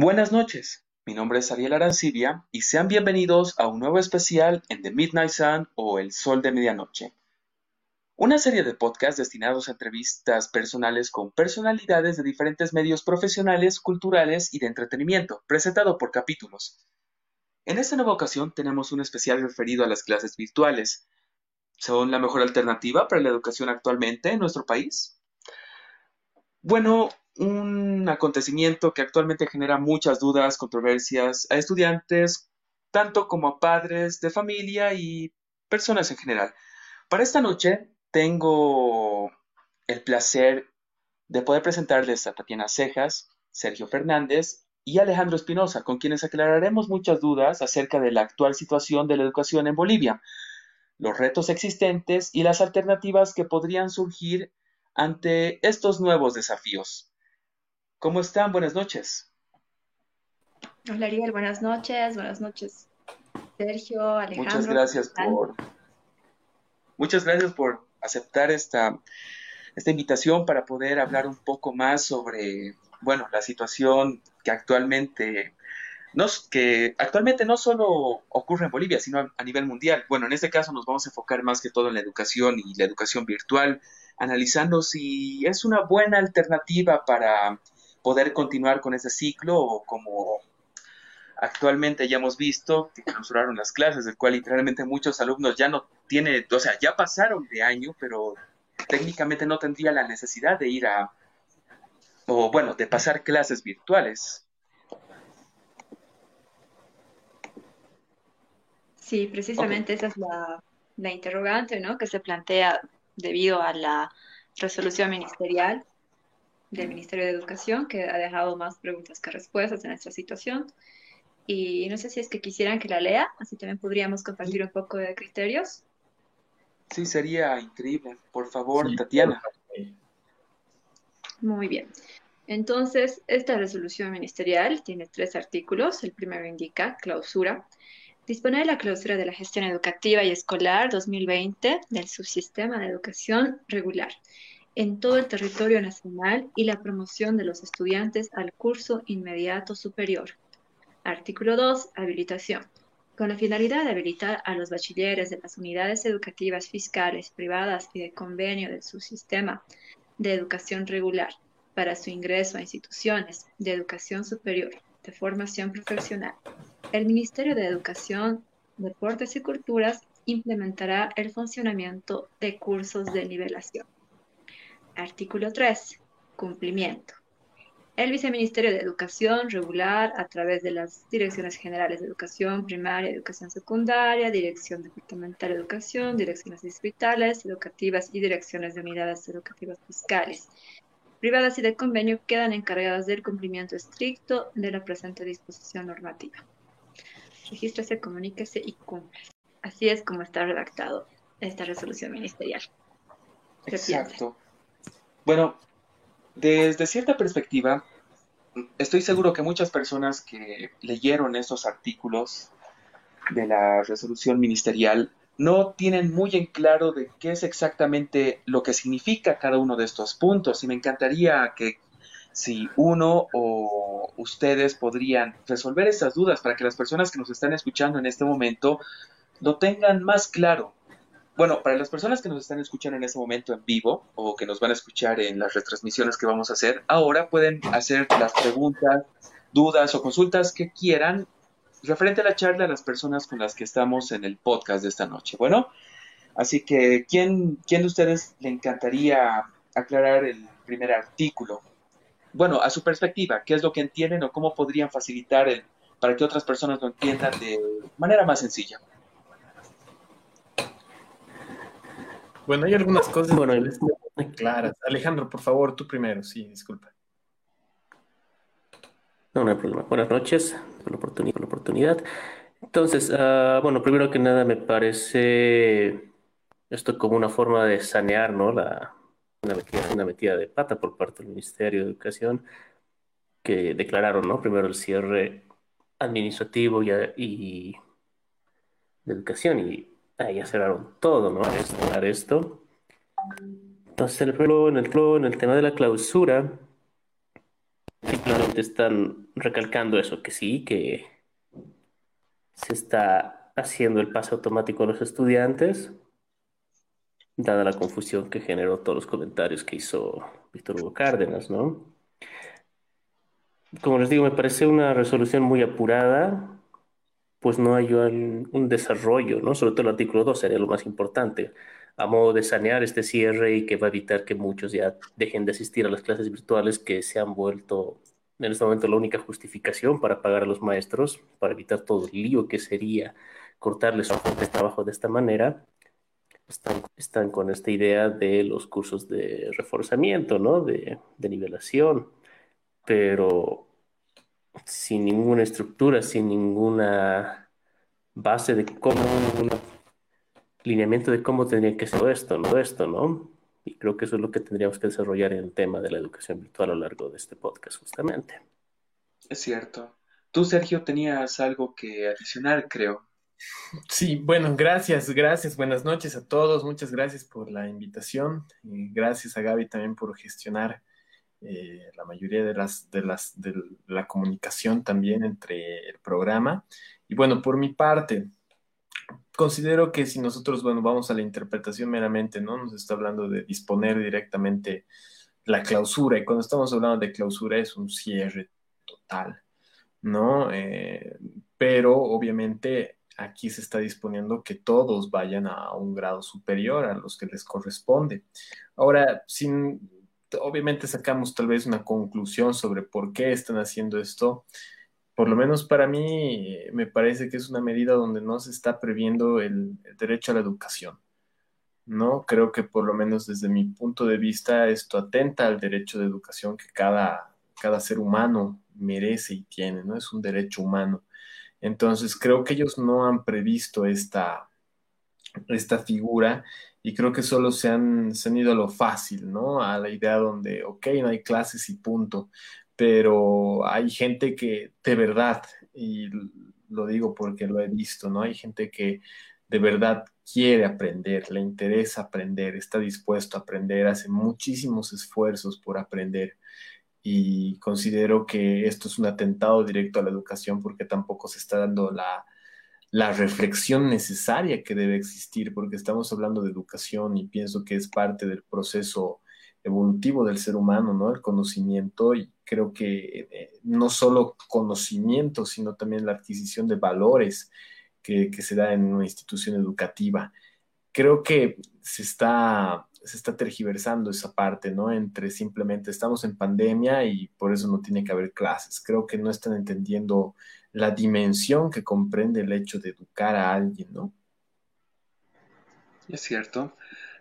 Buenas noches, mi nombre es Ariel Arancibia y sean bienvenidos a un nuevo especial en The Midnight Sun o El Sol de Medianoche. Una serie de podcasts destinados a entrevistas personales con personalidades de diferentes medios profesionales, culturales y de entretenimiento, presentado por capítulos. En esta nueva ocasión tenemos un especial referido a las clases virtuales. ¿Son la mejor alternativa para la educación actualmente en nuestro país? Bueno, un acontecimiento que actualmente genera muchas dudas, controversias a estudiantes, tanto como a padres de familia y personas en general. Para esta noche tengo el placer de poder presentarles a Tatiana Cejas, Sergio Fernández y Alejandro Espinosa, con quienes aclararemos muchas dudas acerca de la actual situación de la educación en Bolivia, los retos existentes y las alternativas que podrían surgir ante estos nuevos desafíos. ¿Cómo están? Buenas noches. Hola Ariel, buenas noches, buenas noches. Sergio, Alejandro. Muchas gracias por Muchas gracias por aceptar esta, esta invitación para poder hablar un poco más sobre, bueno, la situación que actualmente no, que actualmente no solo ocurre en Bolivia, sino a nivel mundial. Bueno, en este caso nos vamos a enfocar más que todo en la educación y la educación virtual, analizando si es una buena alternativa para poder continuar con ese ciclo o como actualmente ya hemos visto que clausuraron las clases, del cual literalmente muchos alumnos ya no tienen, o sea, ya pasaron de año, pero técnicamente no tendría la necesidad de ir a, o bueno, de pasar clases virtuales. Sí, precisamente esa es la, la interrogante, ¿no? Que se plantea debido a la resolución ministerial del Ministerio de Educación, que ha dejado más preguntas que respuestas en esta situación. Y no sé si es que quisieran que la lea, así también podríamos compartir un poco de criterios. Sí, sería increíble. Por favor, Tatiana. Muy bien. Entonces, esta resolución ministerial tiene tres artículos. El primero indica clausura. Disponer la clausura de la gestión educativa y escolar 2020 del subsistema de educación regular en todo el territorio nacional y la promoción de los estudiantes al curso inmediato superior. Artículo 2. Habilitación. Con la finalidad de habilitar a los bachilleres de las unidades educativas fiscales, privadas y de convenio del subsistema de educación regular para su ingreso a instituciones de educación superior de formación profesional. El Ministerio de Educación, Deportes y Culturas implementará el funcionamiento de cursos de nivelación. Artículo 3. Cumplimiento. El Viceministerio de Educación regular a través de las Direcciones Generales de Educación Primaria, Educación Secundaria, Dirección Departamental de Educación, Direcciones Distritales, Educativas y Direcciones de Unidades Educativas Fiscales, privadas y de convenio quedan encargadas del cumplimiento estricto de la presente disposición normativa. Regístrese, comuníquese y cumple. Así es como está redactado esta resolución ministerial. Exacto. Bueno, desde cierta perspectiva, estoy seguro que muchas personas que leyeron esos artículos de la resolución ministerial no tienen muy en claro de qué es exactamente lo que significa cada uno de estos puntos y me encantaría que si uno o ustedes podrían resolver esas dudas para que las personas que nos están escuchando en este momento lo tengan más claro bueno, para las personas que nos están escuchando en este momento en vivo o que nos van a escuchar en las retransmisiones que vamos a hacer, ahora pueden hacer las preguntas, dudas o consultas que quieran referente a la charla a las personas con las que estamos en el podcast de esta noche. Bueno, así que, ¿quién, quién de ustedes le encantaría aclarar el primer artículo? Bueno, a su perspectiva, ¿qué es lo que entienden o cómo podrían facilitar el, para que otras personas lo entiendan de manera más sencilla? Bueno, hay algunas cosas bueno, muy claras. Alejandro, por favor, tú primero, sí, disculpa. No, no hay problema. Buenas noches, por la oportunidad. Por la oportunidad. Entonces, uh, bueno, primero que nada me parece esto como una forma de sanear, ¿no? La, una, metida, una metida de pata por parte del Ministerio de Educación, que declararon, ¿no? Primero el cierre administrativo y, y de educación y ahí cerraron todo, ¿no? Esto, esto. Entonces, en el, en, el, en el tema de la clausura, simplemente están recalcando eso, que sí, que se está haciendo el pase automático a los estudiantes, dada la confusión que generó todos los comentarios que hizo Víctor Hugo Cárdenas, ¿no? Como les digo, me parece una resolución muy apurada, pues no hay un, desarrollo, ¿no? Sobre todo el artículo 2 sería lo más importante, a modo de sanear este cierre y que va a evitar que muchos ya dejen de asistir a las clases virtuales que se han vuelto en este momento la única justificación para pagar a los maestros, para evitar todo el lío que sería cortarles su trabajo de esta manera. Están, están, con esta idea de los cursos de reforzamiento, ¿no? De, de nivelación, pero sin ninguna estructura, sin ninguna base de cómo, un lineamiento de cómo tendría que ser esto, no esto, ¿no? Y creo que eso es lo que tendríamos que desarrollar en el tema de la educación virtual a lo largo de este podcast, justamente. Es cierto. Tú, Sergio, tenías algo que adicionar, creo. Sí, bueno, gracias, gracias. Buenas noches a todos. Muchas gracias por la invitación. Y gracias a Gaby también por gestionar eh, la mayoría de las, de las de la comunicación también entre el programa. Y bueno, por mi parte, considero que si nosotros, bueno, vamos a la interpretación meramente, ¿no? Nos está hablando de disponer directamente la clausura, y cuando estamos hablando de clausura es un cierre total, ¿no? Eh, pero obviamente aquí se está disponiendo que todos vayan a un grado superior a los que les corresponde. Ahora, sin obviamente sacamos tal vez una conclusión sobre por qué están haciendo esto. Por lo menos para mí me parece que es una medida donde no se está previendo el, derecho a la educación. ¿no? Creo que por lo menos desde mi punto de vista esto atenta al derecho de educación que cada, cada ser humano merece y tiene, ¿no? Es un derecho humano. Entonces creo que ellos no han previsto esta, esta figura y creo que solo se han, se ido a lo fácil, ¿no? A la idea donde, ok, no hay clases y punto, pero hay gente que de verdad, y lo digo porque lo he visto, ¿no? Hay gente que de verdad quiere aprender, le interesa aprender, está dispuesto a aprender, hace muchísimos esfuerzos por aprender y considero que esto es un atentado directo a la educación porque tampoco se está dando la la reflexión necesaria que debe existir, porque estamos hablando de educación y pienso que es parte del proceso evolutivo del ser humano, ¿no? El conocimiento y creo que eh, no solo conocimiento, sino también la adquisición de valores que, que, se da en una institución educativa. Creo que se está, se está tergiversando esa parte, ¿no? Entre simplemente estamos en pandemia y por eso no tiene que haber clases. Creo que no están entendiendo la dimensión que comprende el hecho de educar a alguien, ¿no? Es cierto.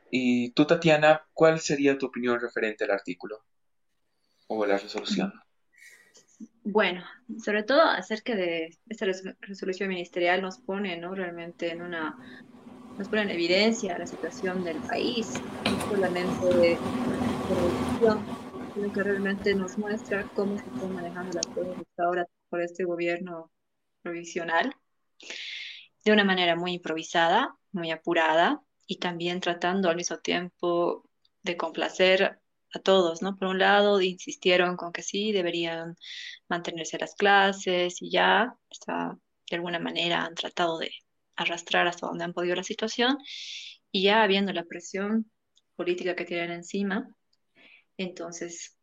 Y tú, Tatiana, ¿cuál sería tu opinión referente al artículo o la resolución? Bueno, sobre todo acerca de esta resolución ministerial nos pone, ¿no? Realmente en una, nos pone en evidencia la situación del país, no solamente de corrupción, sino que realmente nos muestra cómo se están manejando las cosas hasta ahora por este gobierno provisional de una manera muy improvisada, muy apurada y también tratando al mismo tiempo de complacer a todos, ¿no? Por un lado, insistieron con que sí, deberían mantenerse las clases y ya, de alguna manera han tratado de arrastrar hasta donde han podido la situación y ya habiendo la presión política que tienen encima, entonces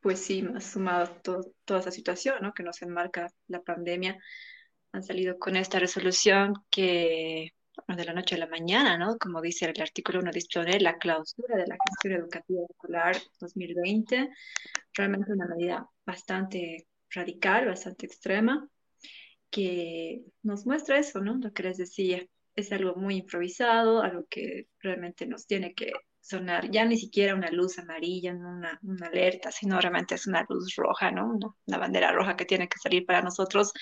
pues sí, sumado toda esa situación ¿no? que nos enmarca la pandemia, han salido con esta resolución que de la noche a la mañana, ¿no? Como dice el artículo 1, dispone la clausura de la gestión educativa escolar 2020, realmente una medida bastante radical, bastante extrema, que nos muestra eso, ¿no? Lo que les decía, es algo muy improvisado, algo que realmente nos tiene que sonar ya ni siquiera una luz amarilla, no una, una, alerta, sino realmente es una luz roja, ¿no? Una, bandera roja que tiene que salir para nosotros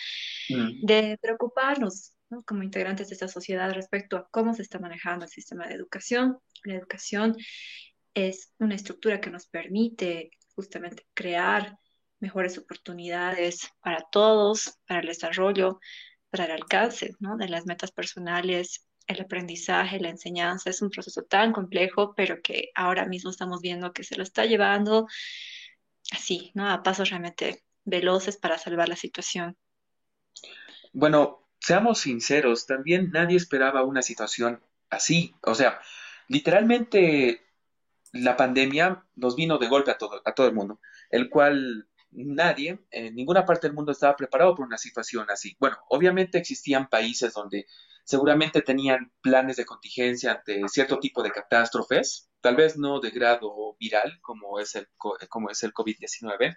mm. de preocuparnos ¿no? como integrantes de esta sociedad respecto a cómo se está manejando el sistema de educación. La educación es una estructura que nos permite justamente crear mejores oportunidades para todos, para el desarrollo, para el alcance ¿no? de las metas personales el aprendizaje, la enseñanza es un proceso tan complejo, pero que ahora mismo estamos viendo que se lo está llevando así, ¿no? A pasos realmente veloces para salvar la situación. Bueno, seamos sinceros, también nadie esperaba una situación así. O sea, literalmente la pandemia nos vino de golpe a todo, a todo el mundo, el cual nadie en ninguna parte del mundo estaba preparado por una situación así. Bueno, obviamente existían países donde seguramente tenían planes de contingencia ante cierto tipo de catástrofes, tal vez no de grado viral como es el, como es el COVID-19,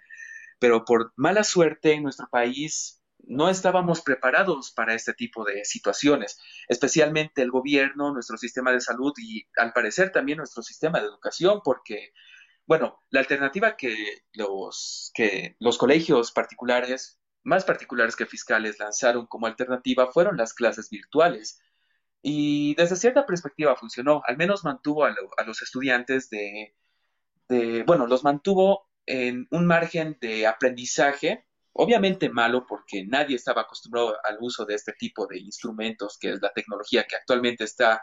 pero por mala suerte en nuestro país no estábamos preparados para este tipo de situaciones, especialmente el gobierno, nuestro sistema de salud y al parecer también nuestro sistema de educación, porque, bueno, la alternativa que los, que los colegios particulares, más particulares que fiscales, lanzaron como alternativa fueron las clases virtuales. Y desde cierta perspectiva funcionó, al menos mantuvo a, los estudiantes de, de, bueno, los mantuvo en un margen de aprendizaje Obviamente malo porque nadie estaba acostumbrado al uso de este tipo de instrumentos, que es la tecnología que actualmente está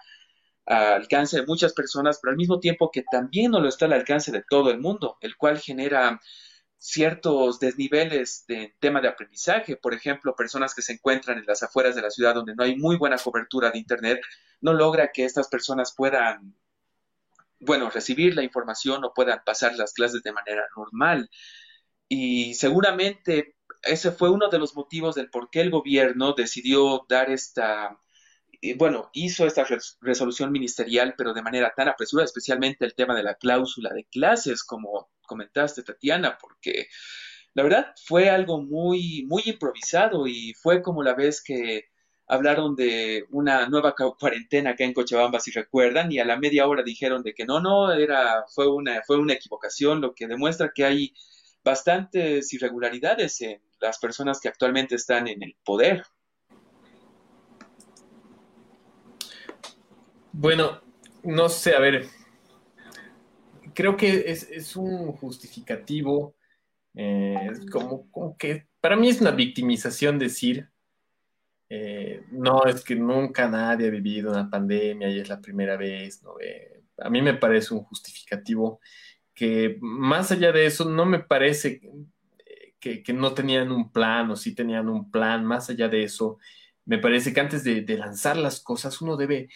al alcance de muchas personas, pero al mismo tiempo que también no lo está al alcance de todo el mundo, el cual genera ciertos desniveles de tema de aprendizaje. Por ejemplo, personas que se encuentran en las afueras de la ciudad donde no hay muy buena cobertura de Internet, no logra que estas personas puedan, bueno, recibir la información o puedan pasar las clases de manera normal. Y seguramente ese fue uno de los motivos del por qué el gobierno decidió dar esta, bueno, hizo esta resolución ministerial, pero de manera tan apresurada, especialmente el tema de la cláusula de clases, como comentaste, Tatiana, porque la verdad fue algo muy, muy improvisado y fue como la vez que hablaron de una nueva cuarentena acá en Cochabamba, si recuerdan, y a la media hora dijeron de que no, no, era, fue una, fue una equivocación, lo que demuestra que hay bastantes irregularidades en las personas que actualmente están en el poder. Bueno, no sé, a ver, creo que es, un justificativo, eh, como, que para mí es una victimización decir, eh, no, es que nunca nadie ha vivido una pandemia y es la primera vez, ¿no? Eh, a mí me parece un justificativo que más allá de eso no me parece que, no tenían un plan o sí tenían un plan, más allá de eso, me parece que antes de, lanzar las cosas uno debe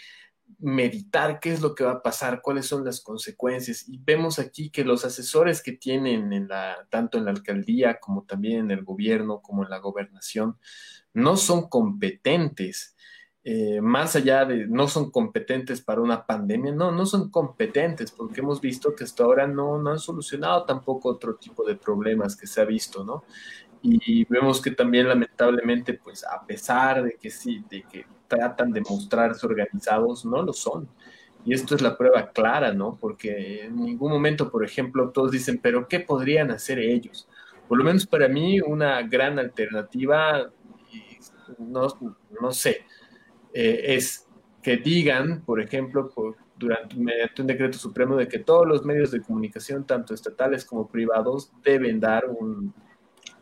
meditar qué es lo que va a pasar, cuáles son las consecuencias. Y vemos aquí que los asesores que tienen en la, tanto en la alcaldía como también en el gobierno, como en la gobernación, no son competentes. Eh, más allá de no son competentes para una pandemia, no, no son competentes porque hemos visto que hasta ahora no, no han solucionado tampoco otro tipo de problemas que se ha visto, ¿no? Y vemos que también lamentablemente, pues a pesar de que sí, de que tratan de mostrarse organizados, no lo son. Y esto es la prueba clara, ¿no? Porque en ningún momento, por ejemplo, todos dicen, pero ¿qué podrían hacer ellos? Por lo menos para mí, una gran alternativa, no, no sé, eh, es que digan, por ejemplo, durante, mediante un decreto supremo, de que todos los medios de comunicación, tanto estatales como privados, deben dar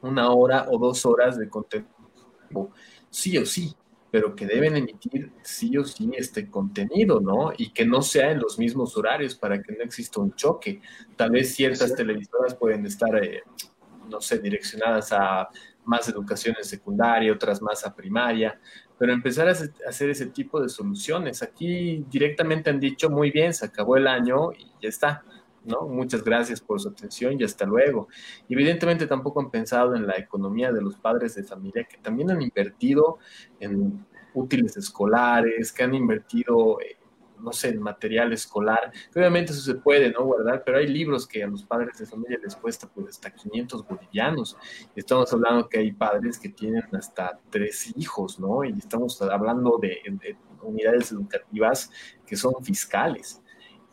una hora o dos horas de contenido, sí o sí, pero que deben emitir sí o sí este contenido, ¿no? Y que no sea en los mismos horarios para que no exista un choque. Tal vez ciertas televisoras pueden estar, eh, no sé, direccionadas a más educación en secundaria, otras más a primaria, pero empezar a hacer ese tipo de soluciones. Aquí directamente han dicho, muy bien, se acabó el año y ya está. ¿No? Muchas gracias por su atención y hasta luego. Evidentemente tampoco han pensado en la economía de los padres de familia que también han invertido en útiles escolares, que han invertido no sé, material escolar, obviamente eso se puede, ¿no? Guardar, pero hay libros que a los padres de familia les cuesta pues hasta 500 bolivianos. Estamos hablando que hay padres que tienen hasta tres hijos, ¿no? Y estamos hablando de, unidades educativas que son fiscales.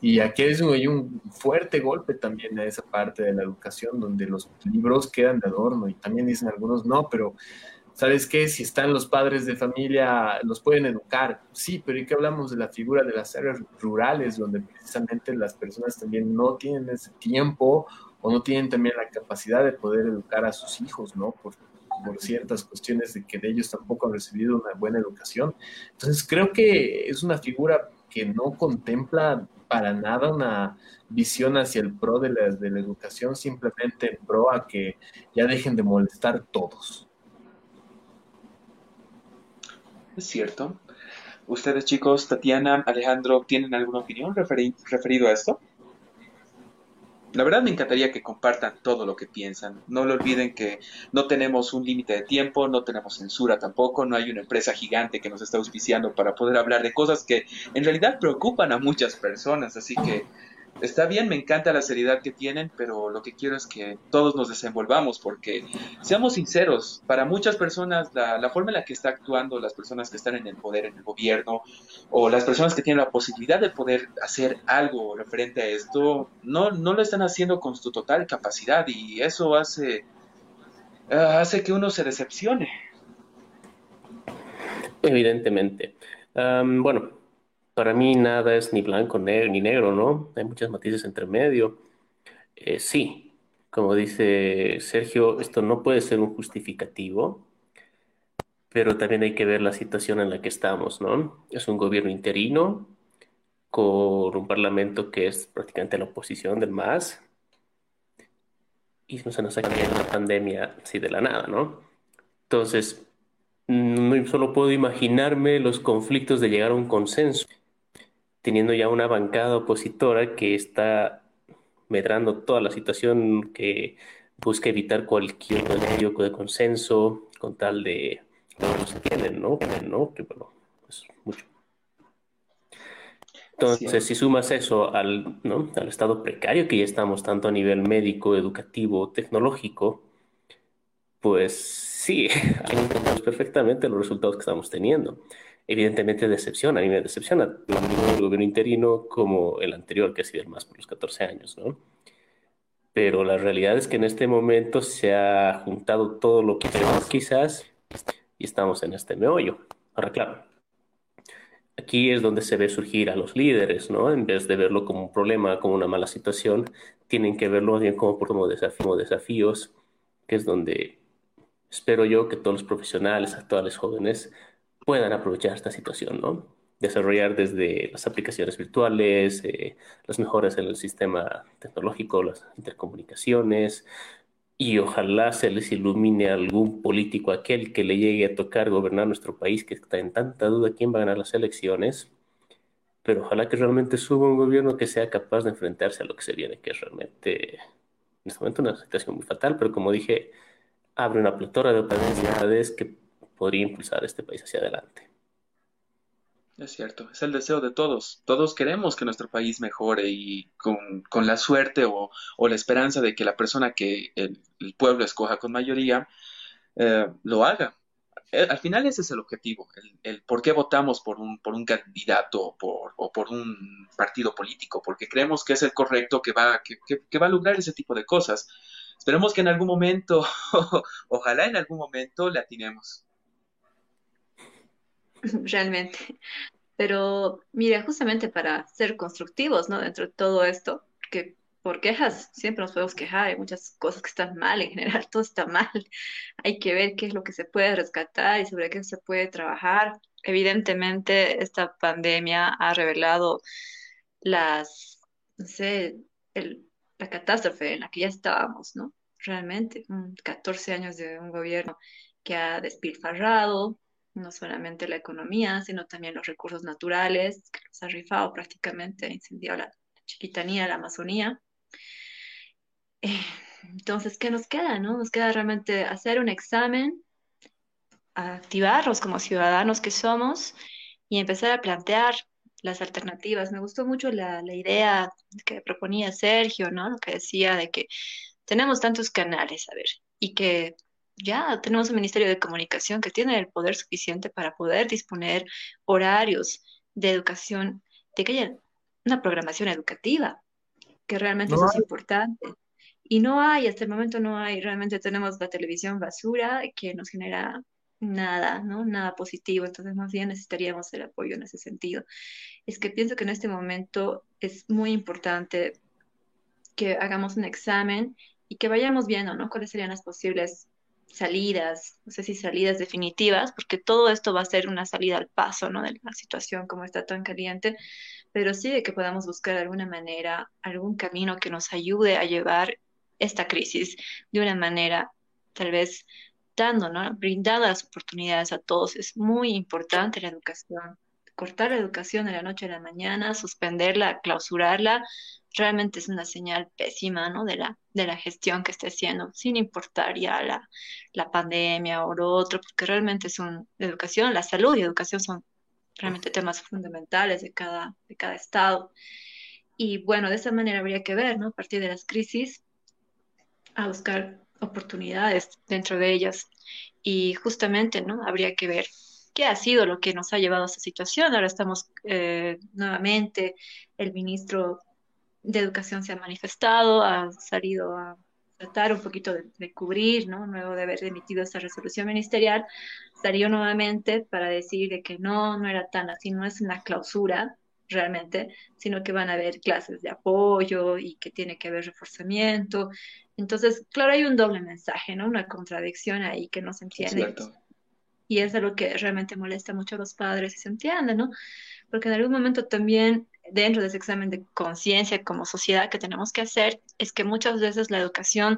Y aquí hay un fuerte golpe también a esa parte de la educación donde los libros quedan de adorno y también dicen algunos no, pero ¿Sabes qué? Si están los padres de familia, los pueden educar. Sí, pero ¿y qué hablamos de la figura de las áreas rurales, donde precisamente las personas también no tienen ese tiempo o no tienen también la capacidad de poder educar a sus hijos, ¿no? Por, por ciertas cuestiones de que de ellos tampoco han recibido una buena educación. Entonces, creo que es una figura que no contempla para nada una visión hacia el pro de la, de la educación, simplemente en pro a que ya dejen de molestar todos. Es cierto. Ustedes chicos, Tatiana, Alejandro, ¿tienen alguna opinión referido a esto? La verdad me encantaría que compartan todo lo que piensan. No lo olviden que no tenemos un límite de tiempo, no tenemos censura tampoco, no hay una empresa gigante que nos está auspiciando para poder hablar de cosas que en realidad preocupan a muchas personas. Así que está bien, me encanta la seriedad que tienen, pero lo que quiero es que todos nos desenvolvamos, porque seamos sinceros, para muchas personas la, forma en la que está actuando las personas que están en el poder, en el gobierno, o las personas que tienen la posibilidad de poder hacer algo referente a esto, no, no lo están haciendo con su total capacidad y eso hace, ah, hace que uno se decepcione. Evidentemente. bueno, para mí nada es ni blanco ni negro, ¿no? Hay muchas matices entre medio. Eh, sí, como dice Sergio, esto no puede ser un justificativo, pero también hay que ver la situación en la que estamos, ¿no? Es un gobierno interino con un parlamento que es prácticamente la oposición del MAS y no se nos ha cambiado la pandemia así de la nada, ¿no? Entonces, no solo puedo imaginarme los conflictos de llegar a un consenso teniendo ya una bancada opositora que está medrando toda la situación, que busca evitar cualquier medio de consenso con tal de no se tienen, ¿no? ¿no? Que bueno, es mucho. Entonces, si sumas eso al, ¿no? al estado precario que ya estamos, tanto a nivel médico, educativo, tecnológico, pues sí, entendemos perfectamente los resultados que estamos teniendo evidentemente decepciona, a mí me decepciona el gobierno interino como el anterior, que ha sido el más por los 14 años, ¿no? Pero la realidad es que en este momento se ha juntado todo lo que queremos quizás y estamos en este meollo. Ahora, claro, aquí es donde se ve surgir a los líderes, ¿no? En vez de verlo como un problema, como una mala situación, tienen que verlo bien como, como, como desafíos, que es donde espero yo que todos los profesionales, actuales jóvenes, puedan aprovechar esta situación, ¿no? Desarrollar desde las aplicaciones virtuales, eh, las mejoras en el sistema tecnológico, las intercomunicaciones, y ojalá se les ilumine a algún político, aquel que le llegue a tocar gobernar nuestro país, que está en tanta duda quién va a ganar las elecciones, pero ojalá que realmente suba un gobierno que sea capaz de enfrentarse a lo que se viene, que es realmente en este momento una situación muy fatal, pero como dije, abre una pletora de oportunidades que podría impulsar este país hacia adelante. Es cierto, es el deseo de todos. Todos queremos que nuestro país mejore y con, la suerte o, la esperanza de que la persona que el, pueblo escoja con mayoría eh, lo haga. Eh, al final ese es el objetivo, el, por qué votamos por un, por un candidato o por un partido político, porque creemos que es el correcto que va, a lograr ese tipo de cosas. Esperemos que en algún momento, ojalá en algún momento le atinemos. realmente. Pero mira, justamente para ser constructivos, ¿no? Dentro de todo esto, que por quejas siempre nos podemos quejar, hay muchas cosas que están mal, en general todo está mal. Hay que ver qué es lo que se puede rescatar y sobre qué se puede trabajar. Evidentemente, esta pandemia ha revelado las, no sé, el, la catástrofe en la que ya estábamos, ¿no? Realmente, 14 años de un gobierno que ha despilfarrado, no solamente la economía, sino también los recursos naturales, que los ha rifado prácticamente, ha incendiado la chiquitanía, la Amazonía. Eh, entonces, ¿qué nos queda? No? Nos queda realmente hacer un examen, activarnos como ciudadanos que somos y empezar a plantear las alternativas. Me gustó mucho la, la idea que proponía Sergio, ¿no? Lo que decía de que tenemos tantos canales, a ver, y que ya tenemos un Ministerio de Comunicación que tiene el poder suficiente para poder disponer horarios de educación, de que haya una programación educativa, que realmente eso es importante. Y no hay, hasta el momento no hay, realmente tenemos la televisión basura que nos genera nada, ¿no? Nada positivo, entonces más bien necesitaríamos el apoyo en ese sentido. Es que pienso que en este momento es muy importante que hagamos un examen y que vayamos viendo, ¿no? Cuáles serían las posibles salidas, no sé si salidas definitivas, porque todo esto va a ser una salida al paso, ¿no? De la situación como está tan caliente, pero sí de que podamos buscar de alguna manera algún camino que nos ayude a llevar esta crisis de una manera tal vez dando, ¿no? Las oportunidades a todos. Es muy importante la educación. Cortar la educación de la noche a la mañana, suspenderla, clausurarla, realmente es una señal pésima, ¿no? De la, de la gestión que esté haciendo, sin importar ya la, la pandemia o lo otro, porque realmente una educación, la salud y educación son realmente temas fundamentales de cada, de cada estado. Y bueno, de esa manera habría que ver, ¿no? A partir de las crisis, a buscar oportunidades dentro de ellas. Y justamente, ¿no? Habría que ver qué ha sido lo que nos ha llevado a esta situación. Ahora estamos eh, nuevamente, el ministro de Educación se ha manifestado, ha salido a tratar un poquito de, cubrir, ¿no? Luego de haber emitido esta resolución ministerial, salió nuevamente para decir de que no, no era tan así, no es una clausura realmente, sino que van a haber clases de apoyo y que tiene que haber reforzamiento. Entonces, claro, hay un doble mensaje, ¿no? Una contradicción ahí que no se entiende. Y es algo que realmente molesta mucho a los padres y se entiende, ¿no? Porque en algún momento también dentro de ese examen de conciencia como sociedad que tenemos que hacer es que muchas veces la educación,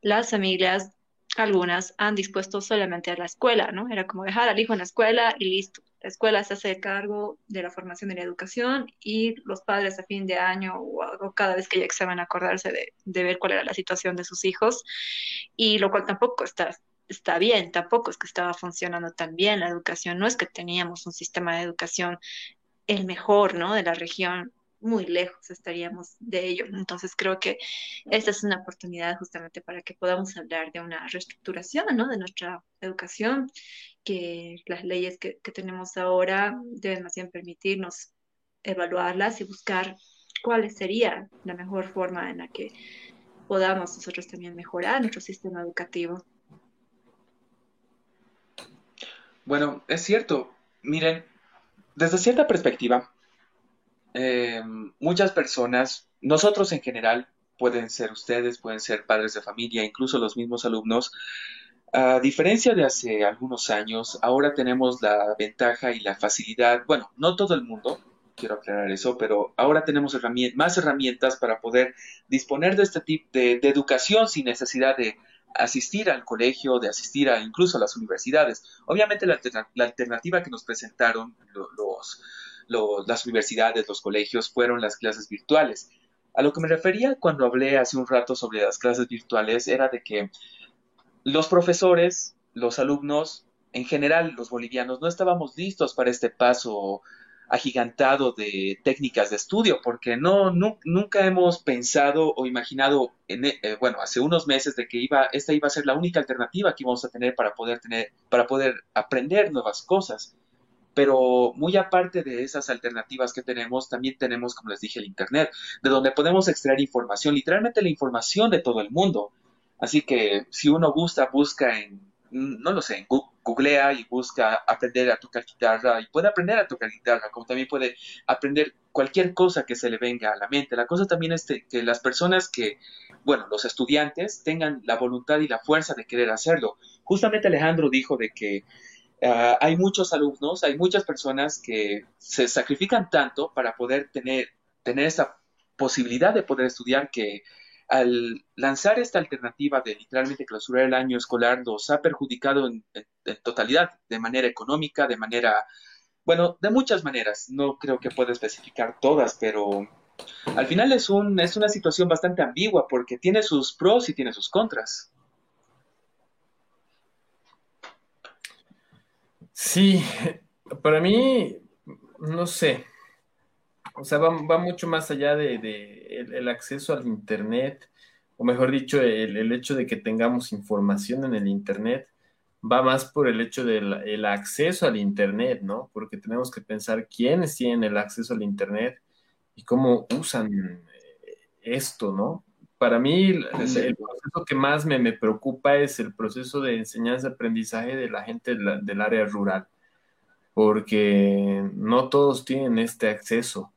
las familias, algunas han dispuesto solamente a la escuela, ¿no? Era como dejar al hijo en la escuela y listo. La escuela se hace cargo de la formación y la educación y los padres a fin de año o, cada vez que ya examen acordarse de, de, ver cuál era la situación de sus hijos y lo cual tampoco está, está bien, tampoco es que estaba funcionando tan bien la educación, no es que teníamos un sistema de educación el mejor, ¿no? De la región, muy lejos estaríamos de ello. Entonces creo que esta es una oportunidad justamente para que podamos hablar de una reestructuración, ¿no? De nuestra educación, que las leyes que, tenemos ahora deben más bien permitirnos evaluarlas y buscar cuál sería la mejor forma en la que podamos nosotros también mejorar nuestro sistema educativo. Bueno, es cierto. Miren, desde cierta perspectiva, eh, muchas personas, nosotros en general, pueden ser ustedes, pueden ser padres de familia, incluso los mismos alumnos, a diferencia de hace algunos años, ahora tenemos la ventaja y la facilidad, bueno, no todo el mundo, quiero aclarar eso, pero ahora tenemos más herramientas para poder disponer de este tipo de educación sin necesidad de asistir al colegio, de asistir a incluso a las universidades. Obviamente la, alternativa que nos presentaron los, las universidades, los colegios, fueron las clases virtuales. A lo que me refería cuando hablé hace un rato sobre las clases virtuales era de que los profesores, los alumnos, en general los bolivianos, no estábamos listos para este paso agigantado de técnicas de estudio, porque no, nunca hemos pensado o imaginado, en, eh, bueno, hace unos meses de que iba, esta iba a ser la única alternativa que íbamos a tener para poder tener, para poder aprender nuevas cosas. Pero muy aparte de esas alternativas que tenemos, también tenemos, como les dije, el Internet, de donde podemos extraer información, literalmente la información de todo el mundo. Así que si uno gusta, busca en no lo sé, googlea y busca aprender a tocar guitarra y puede aprender a tocar guitarra, como también puede aprender cualquier cosa que se le venga a la mente. La cosa también es que las personas que, bueno, los estudiantes tengan la voluntad y la fuerza de querer hacerlo. Justamente Alejandro dijo de que ah, hay muchos alumnos, hay muchas personas que se sacrifican tanto para poder tener, tener esa posibilidad de poder estudiar que al lanzar esta alternativa de literalmente clausurar el año escolar, los ha perjudicado en, totalidad, de manera económica, de manera, bueno, de muchas maneras. No creo que pueda especificar todas, pero al final es, un, es una situación bastante ambigua porque tiene sus pros y tiene sus contras. Sí, para mí, no sé, o sea, va, mucho más allá de, el, acceso al Internet, o mejor dicho, el, hecho de que tengamos información en el Internet, va más por el hecho del acceso al Internet, ¿no? Porque tenemos que pensar quiénes tienen el acceso al Internet y cómo usan eh, esto, ¿no? Para mí, el, proceso que más me, me, preocupa es el proceso de enseñanza-aprendizaje de la gente del área rural, porque no todos tienen este acceso.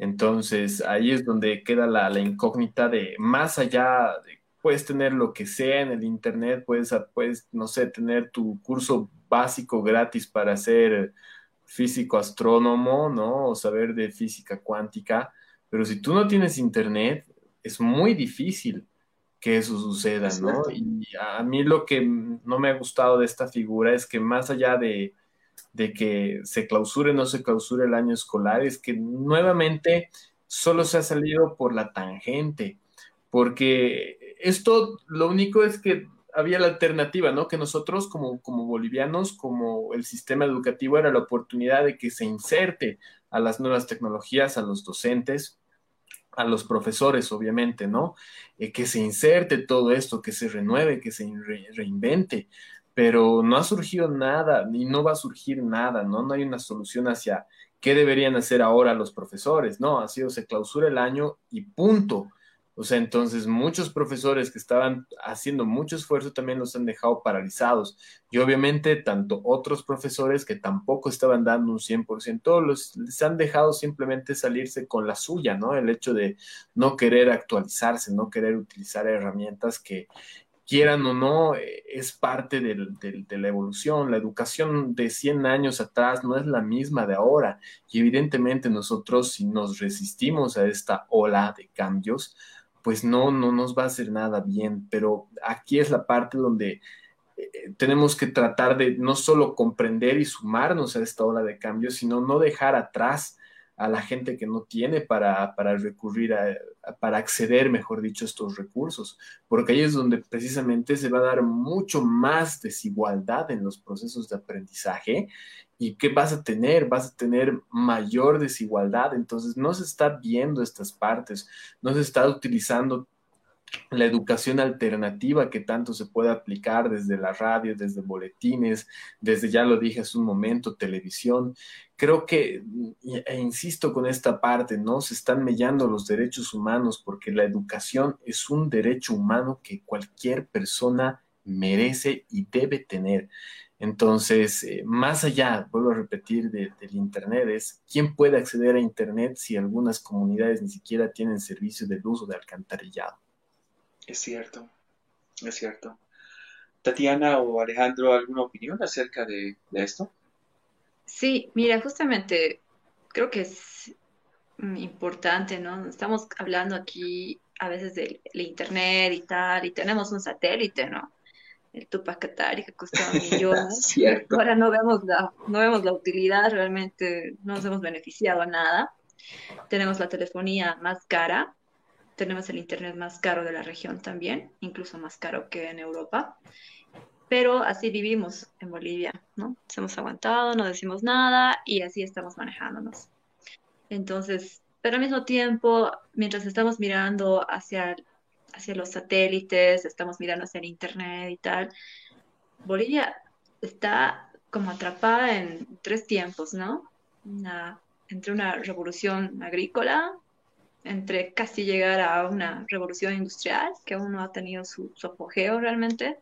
Entonces ahí es donde queda la, incógnita de más allá de puedes tener lo que sea en el Internet, puedes, puedes, no sé, tener tu curso básico gratis para ser físico astrónomo, ¿no? O saber de física cuántica, pero si tú no tienes Internet, es muy difícil que eso suceda, ¿no? Y a mí lo que no me ha gustado de esta figura es que más allá de, de que se clausure o no se clausure el año escolar, es que nuevamente solo se ha salido por la tangente, porque esto lo único es que había la alternativa, ¿no? Que nosotros como, como bolivianos, como el sistema educativo, era la oportunidad de que se inserte a las nuevas tecnologías, a los docentes, a los profesores, obviamente, ¿no? Eh, que se inserte todo esto, que se renueve, que se reinvente, pero no ha surgido nada, ni no va a surgir nada, ¿no? No hay una solución hacia ¿qué deberían hacer ahora los profesores? No, ha sido se clausura el año y punto. O sea, entonces muchos profesores que estaban haciendo mucho esfuerzo también los han dejado paralizados. Y obviamente tanto otros profesores que tampoco estaban dando un 100%, los, les han dejado simplemente salirse con la suya, ¿no? El hecho de no querer actualizarse, no querer utilizar herramientas que, quieran o no, eh, es parte de la evolución. La educación de 100 años atrás no es la misma de ahora. Y evidentemente nosotros, si nos resistimos a esta ola de cambios, pues no, no nos va a hacer nada bien. Pero aquí es la parte donde eh, tenemos que tratar de no solo comprender y sumarnos a esta ola de cambios, sino no dejar atrás a la gente que no tiene para, recurrir a, para acceder, mejor dicho, a estos recursos, porque ahí es donde precisamente se va a dar mucho más desigualdad en los procesos de aprendizaje y qué vas a tener, vas a tener mayor desigualdad, entonces no se está viendo estas partes, no se está utilizando la educación alternativa que tanto se puede aplicar desde la radio, desde boletines, desde, ya lo dije hace un momento, televisión. Creo que, e insisto con esta parte, ¿no? Se están mellando los derechos humanos porque la educación es un derecho humano que cualquier persona merece y debe tener. Entonces, eh, más allá, vuelvo a repetir, del Internet, es quién puede acceder a Internet si algunas comunidades ni siquiera tienen servicio de luz o de alcantarillado. Es cierto, es cierto. Tatiana o Alejandro, ¿alguna opinión acerca de, esto? Sí, mira, justamente creo que es importante, ¿no? Estamos hablando aquí a veces del, Internet y tal, y tenemos un satélite, ¿no? El Tupac Katari que costaba millones. Cierto. Ahora no vemos, la, no vemos la utilidad, realmente no nos hemos beneficiado a nada. Tenemos la telefonía más cara, tenemos el Internet más caro de la región también, incluso más caro que en Europa. Pero así vivimos en Bolivia, ¿no? Nos hemos aguantado, no decimos nada y así estamos manejándonos. Entonces, pero al mismo tiempo, mientras estamos mirando hacia, hacia los satélites, estamos mirando hacia el Internet y tal, Bolivia está como atrapada en tres tiempos, ¿no? entre una revolución agrícola, entre casi llegar a una revolución industrial, que aún no ha tenido su, apogeo realmente,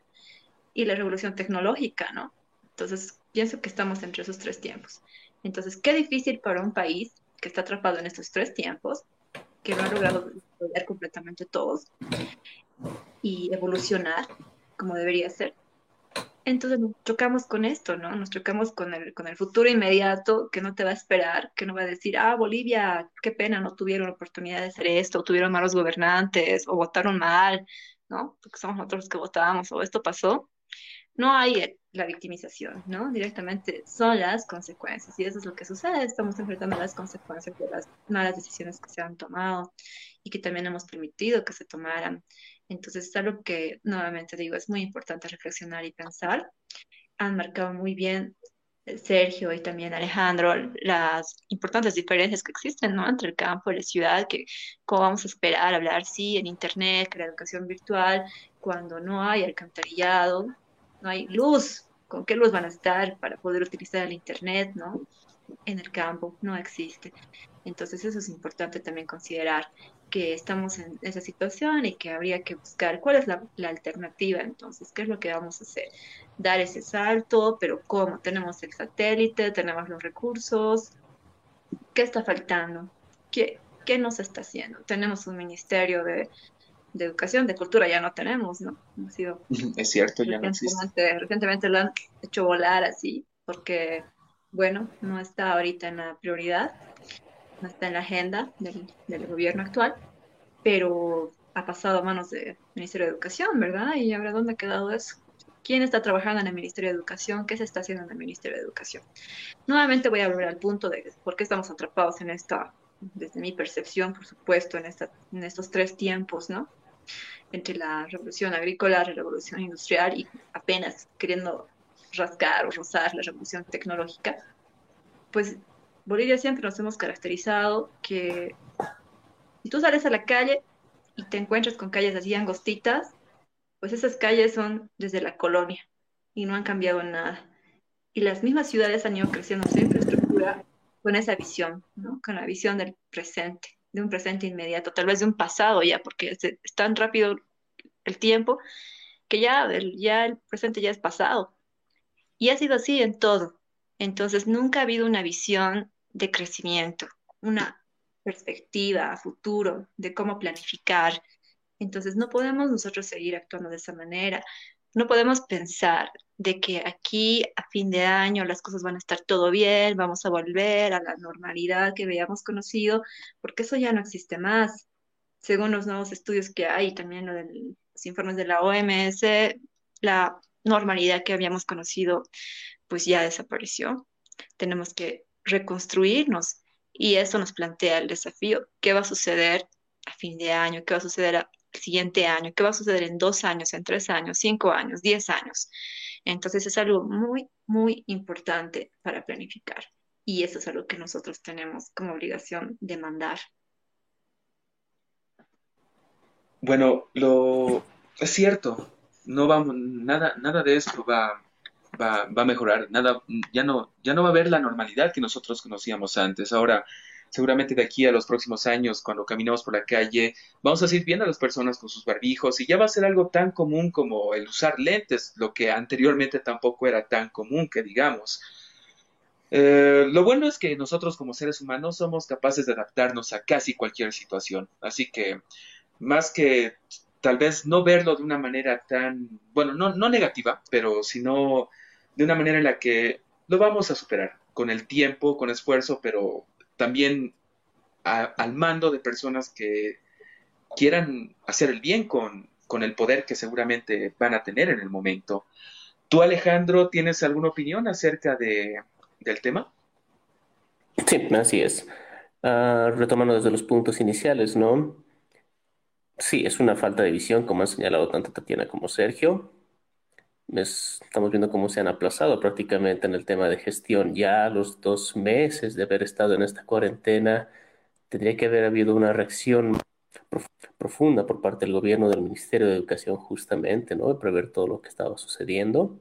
y la revolución tecnológica, ¿no? Entonces, pienso que estamos entre esos tres tiempos. Entonces, qué difícil para un país que está atrapado en estos tres tiempos, que no ha logrado desarrollar completamente todos y evolucionar como debería ser, entonces nos chocamos con esto, ¿no? Nos chocamos con el, con el futuro inmediato que no te va a esperar, que no va a decir, ah, Bolivia, qué pena, no tuvieron la oportunidad de hacer esto, o tuvieron malos gobernantes, o votaron mal, ¿no? Porque somos nosotros los que votábamos, o esto pasó. No hay la victimización, ¿no? Directamente son las consecuencias, y eso es lo que sucede, estamos enfrentando las consecuencias de las malas decisiones que se han tomado y que también hemos permitido que se tomaran. Entonces es algo que nuevamente digo, es muy importante reflexionar y pensar. Han marcado muy bien Sergio y también Alejandro las importantes diferencias que existen ¿no? entre el campo y la ciudad, que cómo vamos a esperar hablar, sí, en Internet, que la educación virtual, cuando no hay alcantarillado, no hay luz, ¿con qué luz van a estar para poder utilizar el Internet? ¿no? En el campo no existe. Entonces eso es importante también considerar que estamos en esa situación y que habría que buscar cuál es la, alternativa entonces, qué es lo que vamos a hacer. Dar ese salto, pero ¿cómo? Tenemos el satélite, tenemos los recursos, ¿qué está faltando? ¿Qué, qué nos está haciendo? Tenemos un ministerio de, de educación, de cultura ya no tenemos, ¿no? Ha sido es cierto, ya no existe. Recientemente lo han hecho volar así, porque, bueno, no está ahorita en la prioridad, no está en la agenda del, del gobierno actual, pero ha pasado a manos del Ministerio de Educación, ¿verdad? Y ahora, ¿dónde ha quedado eso? ¿Quién está trabajando en el Ministerio de Educación? ¿Qué se está haciendo en el Ministerio de Educación? Nuevamente voy a volver al punto de por qué estamos atrapados en esta, desde mi percepción, por supuesto, en, esta, en estos tres tiempos, ¿no? Entre la revolución agrícola, la revolución industrial y apenas queriendo rascar o rozar la revolución tecnológica. Pues Bolivia siempre nos hemos caracterizado que si tú sales a la calle y te encuentras con calles así angostitas, pues esas calles son desde la colonia y no han cambiado nada. Y las mismas ciudades han ido creciendo su infraestructura con esa visión, ¿no? con la visión del presente, de un presente inmediato, tal vez de un pasado ya, porque es, tan rápido el tiempo que ya el, ya el presente ya es pasado. Y ha sido así en todo. Entonces nunca ha habido una visión de crecimiento, una perspectiva a futuro de cómo planificar, entonces, no podemos nosotros seguir actuando de esa manera. No podemos pensar de que aquí a fin de año las cosas van a estar todo bien, vamos a volver a la normalidad que habíamos conocido, porque eso ya no existe más. Según los nuevos estudios que hay, también los informes de la OMS, la normalidad que habíamos conocido pues ya desapareció. Tenemos que reconstruirnos y eso nos plantea el desafío. ¿Qué va a suceder a fin de año? ¿Qué va a suceder a siguiente año, qué va a suceder en dos años, en tres años, cinco años, diez años. Entonces es algo muy, muy importante para planificar y eso es algo que nosotros tenemos como obligación de mandar. Bueno, lo es cierto, no vamos, nada, nada de esto va, va, va a mejorar, nada, ya no, ya no va a haber la normalidad que nosotros conocíamos antes. Ahora, seguramente de aquí a los próximos años, cuando caminamos por la calle, vamos a seguir viendo a las personas con sus barbijos y ya va a ser algo tan común como el usar lentes, lo que anteriormente tampoco era tan común que digamos. Eh, lo bueno es que nosotros como seres humanos somos capaces de adaptarnos a casi cualquier situación, así que más que tal vez no verlo de una manera tan, bueno, no, no negativa, pero sino de una manera en la que lo vamos a superar con el tiempo, con esfuerzo, pero también al mando de personas que quieran hacer el bien con, el poder que seguramente van a tener en el momento. ¿Tú, Alejandro, tienes alguna opinión acerca de, del tema? Sí, así es. Ah, retomando desde los puntos iniciales, ¿no? Sí, es una falta de visión, como han señalado tanto Tatiana como Sergio estamos viendo cómo se han aplazado prácticamente en el tema de gestión. Ya los dos meses de haber estado en esta cuarentena, tendría que haber habido una reacción profunda por parte del gobierno, del Ministerio de Educación, justamente, ¿no? De prever todo lo que estaba sucediendo.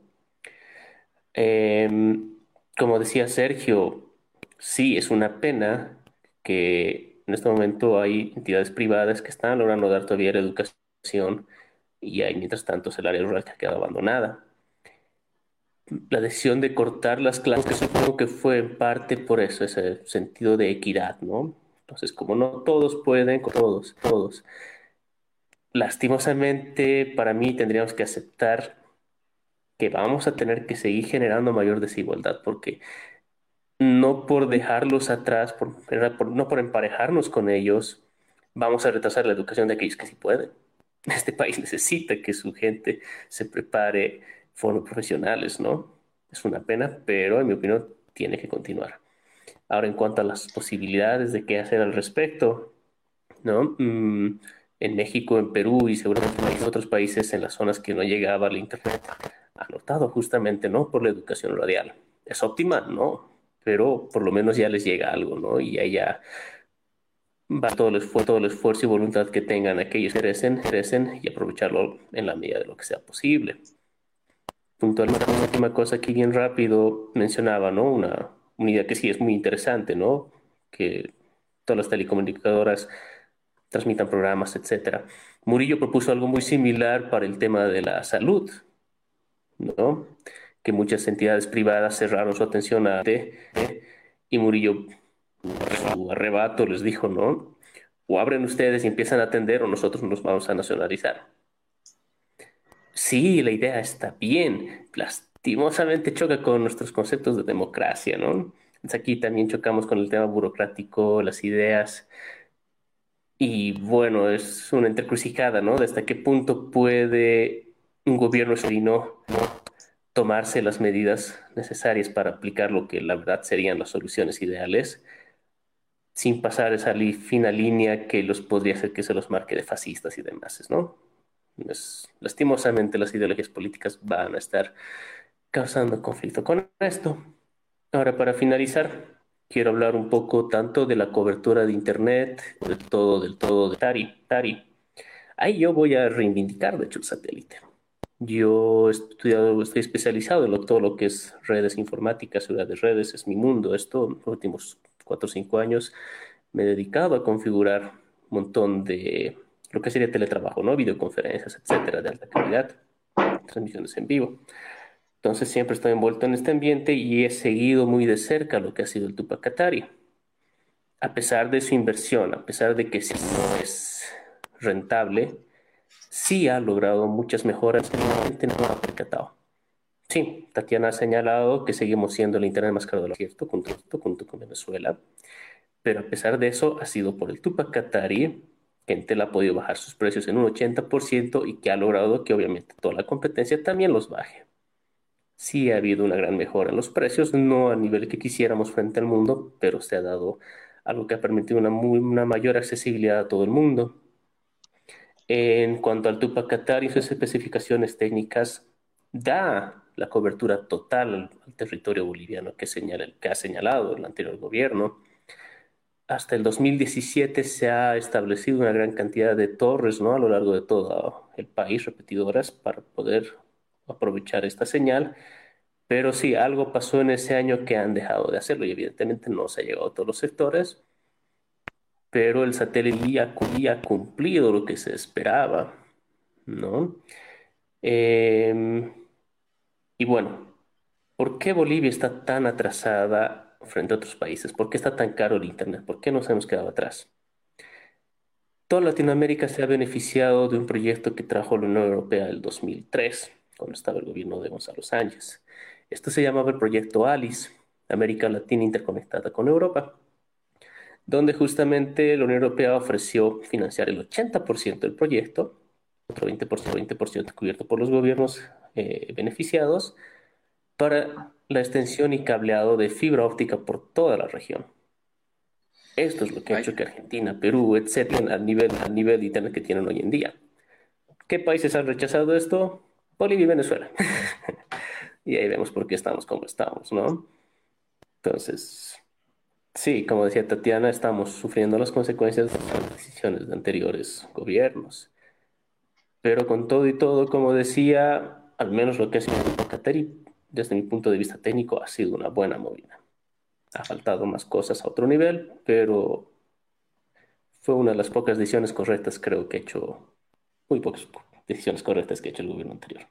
Em, como decía Sergio, sí, es una pena que en este momento hay entidades privadas que están logrando dar todavía la educación y hay mientras tanto el área rural que ha quedado abandonada. La decisión de cortar las clases supongo que fue en parte por eso, ese sentido de equidad, ¿no? Entonces, como no todos pueden, todos, todos. Lastimosamente, para mí tendríamos que aceptar que vamos a tener que seguir generando mayor desigualdad, porque no por dejarlos atrás, no por emparejarnos con ellos, vamos a retrasar la educación de aquellos que sí pueden. Este país necesita que su gente se prepare, forme profesionales, ¿no? Es una pena, pero en mi opinión tiene que continuar. Ahora, en cuanto a las posibilidades de qué hacer al respecto, ¿no? Mm, en México, en Perú y seguramente en otros países en las zonas que no llegaba el Internet, ha notado justamente, ¿no? Por la educación radial. ¿Es óptima? No, pero por lo menos ya les llega algo, ¿no? Y ya va todo el, esfuerzo, todo el esfuerzo y voluntad que tengan aquellos que crecen, crecen y aprovecharlo en la medida de lo que sea posible. Puntualmente, una última cosa aquí bien rápido mencionaba, ¿no? Una, unidad que sí es muy interesante, ¿no? Que todas las telecomunicadoras transmitan programas, etcétera. Murillo propuso algo muy similar para el tema de la salud, ¿no? Que muchas entidades privadas cerraron su atención a y Murillo su arrebato les dijo, ¿no? o abren ustedes y empiezan a atender o nosotros nos vamos a nacionalizar. Sí, la idea está bien, lastimosamente choca con nuestros conceptos de democracia, ¿no? aquí también chocamos con el tema burocrático, las ideas, y bueno, es una entrecrucijada, ¿no? De hasta qué punto puede un gobierno chileno tomarse las medidas necesarias para aplicar lo que la verdad serían las soluciones ideales, sin pasar esa fina línea que los podría hacer que se los marque de fascistas y demás, ¿no? lastimosamente las ideologías políticas van a estar causando conflicto con esto. Ahora, para finalizar, quiero hablar un poco tanto de la cobertura de Internet, de todo, del todo de Tari. Tari. Ahí yo voy a reivindicar, de hecho, el satélite. Yo he estudiado, estoy especializado en todo lo que es redes informáticas, seguridad de redes, es mi mundo. Esto, los últimos cuatro o cinco años, me he dedicado a configurar un montón de lo que sería teletrabajo, ¿no? Videoconferencias, etcétera, de alta calidad, transmisiones en vivo. Entonces siempre estoy envuelto en este ambiente y he seguido muy de cerca lo que ha sido el Tupac Katari. A pesar de su inversión, a pesar de que sí es rentable, sí ha logrado muchas mejoras la gente no percatado. Sí, Tatiana ha señalado que seguimos siendo el Internet más caro del cierto, junto, junto con Venezuela, pero a pesar de eso ha sido por el Tupac Katari que Intel ha podido bajar sus precios en un 80% y que ha logrado que obviamente toda la competencia también los baje sí ha habido una gran mejora en los precios, no a nivel que quisiéramos frente al mundo, pero se ha dado algo que ha permitido una mayor accesibilidad a todo el mundo. En cuanto al Tupac Katari y sus especificaciones técnicas, da la cobertura total al, territorio boliviano que, que ha señalado el anterior gobierno. Hasta el 2017 se ha establecido una gran cantidad de torres ¿no? a lo largo de todo el país, repetidoras, para poder aprovechar esta señal. Pero sí, algo pasó en ese año que han dejado de hacerlo y evidentemente no se ha llegado a todos los sectores, pero el satélite ya, ha cumplido lo que se esperaba, ¿no? Em, y bueno, ¿por qué Bolivia está tan atrasada frente a otros países? ¿Por qué está tan caro el Internet? ¿Por qué nos hemos quedado atrás? Toda Latinoamérica se ha beneficiado de un proyecto que trajo la Unión Europea el 2003 cuando estaba el gobierno de Gonzalo Sánchez. Esto se llamaba el proyecto ALICE, América Latina Interconectada con Europa, donde justamente la Unión Europea ofreció financiar el 80% del proyecto, otro 20%, 20 cubierto por los gobiernos eh, beneficiados, para la extensión y cableado de fibra óptica por toda la región. Esto es lo que ha hecho que Argentina, Perú, etcétera, al nivel, al nivel de Internet que tienen hoy en día. ¿Qué países han rechazado esto? Bolivia y Venezuela. y ahí vemos por qué estamos como estamos, ¿no? Entonces, sí, como decía Tatiana, estamos sufriendo las consecuencias de las decisiones de anteriores gobiernos. Pero con todo y todo, como decía, al menos lo que ha sido Cateri, desde mi punto de vista técnico, ha sido una buena movida. Ha faltado más cosas a otro nivel, pero fue una de las pocas decisiones correctas, creo que he hecho muy pocos decisiones correctas que ha hecho el gobierno anterior.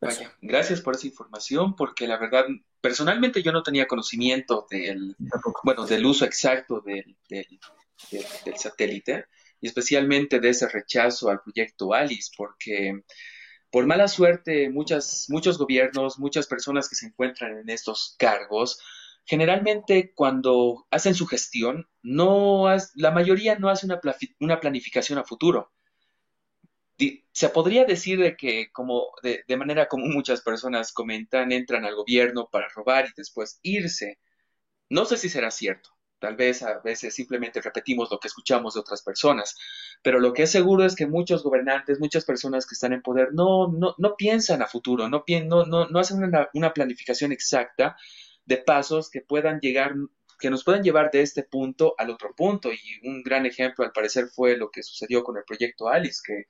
Vaya, gracias por esa información, porque la verdad, personalmente yo no tenía conocimiento del, bueno, del uso exacto del, satélite y especialmente de ese rechazo al proyecto ALICE, porque por mala suerte muchas, muchos gobiernos, muchas personas que se encuentran en estos cargos, generalmente cuando hacen su gestión, no la mayoría no hace una, una planificación a futuro se podría decir de que, como de, manera como muchas personas comentan, entran al gobierno para robar y después irse. No sé si será cierto. Tal vez a veces simplemente repetimos lo que escuchamos de otras personas, pero lo que es seguro es que muchos gobernantes, muchas personas que están en poder no, no, no piensan a futuro, no, no, no, no hacen una, una planificación exacta de pasos que puedan llegar que nos puedan llevar de este punto al otro punto. Y un gran ejemplo, al parecer, fue lo que sucedió con el proyecto Alice, que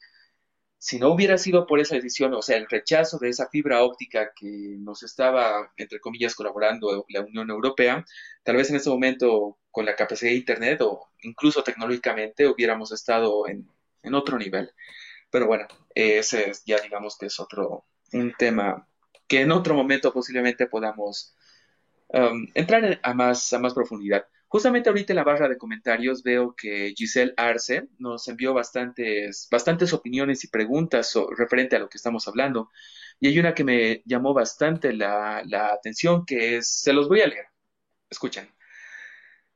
si no hubiera sido por esa decisión, o sea, el rechazo de esa fibra óptica que nos estaba, entre comillas, colaborando la Unión Europea, tal vez en ese momento, con la capacidad de Internet o incluso tecnológicamente, hubiéramos estado en, otro nivel. Pero bueno, ese es ya digamos que es otro, un tema que en otro momento posiblemente podamos um, entrar a, más, a más profundidad. Justamente ahorita en la barra de comentarios veo que Giselle Arce nos envió bastantes, bastantes opiniones y preguntas referente a lo que estamos hablando. Y hay una que me llamó bastante la, la atención, que es, se los voy a leer. Escuchen.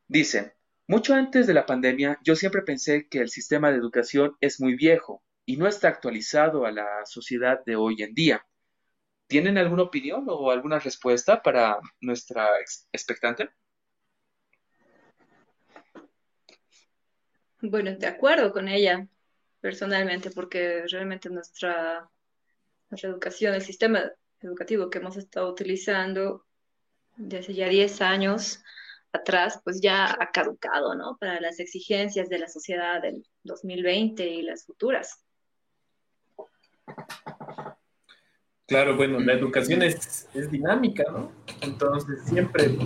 Dice, mucho antes de la pandemia, yo siempre pensé que el sistema de educación es muy viejo y no está actualizado a la sociedad de hoy en día. ¿Tienen alguna opinión o alguna respuesta para nuestra expectante? Bueno, de acuerdo con ella, personalmente, porque realmente nuestra, educación, el sistema educativo que hemos estado utilizando desde ya 10 años atrás, pues ya ha caducado, ¿no? Para las exigencias de la sociedad del 2020 y las futuras. Claro, bueno, la educación es, dinámica, ¿no? Entonces siempre,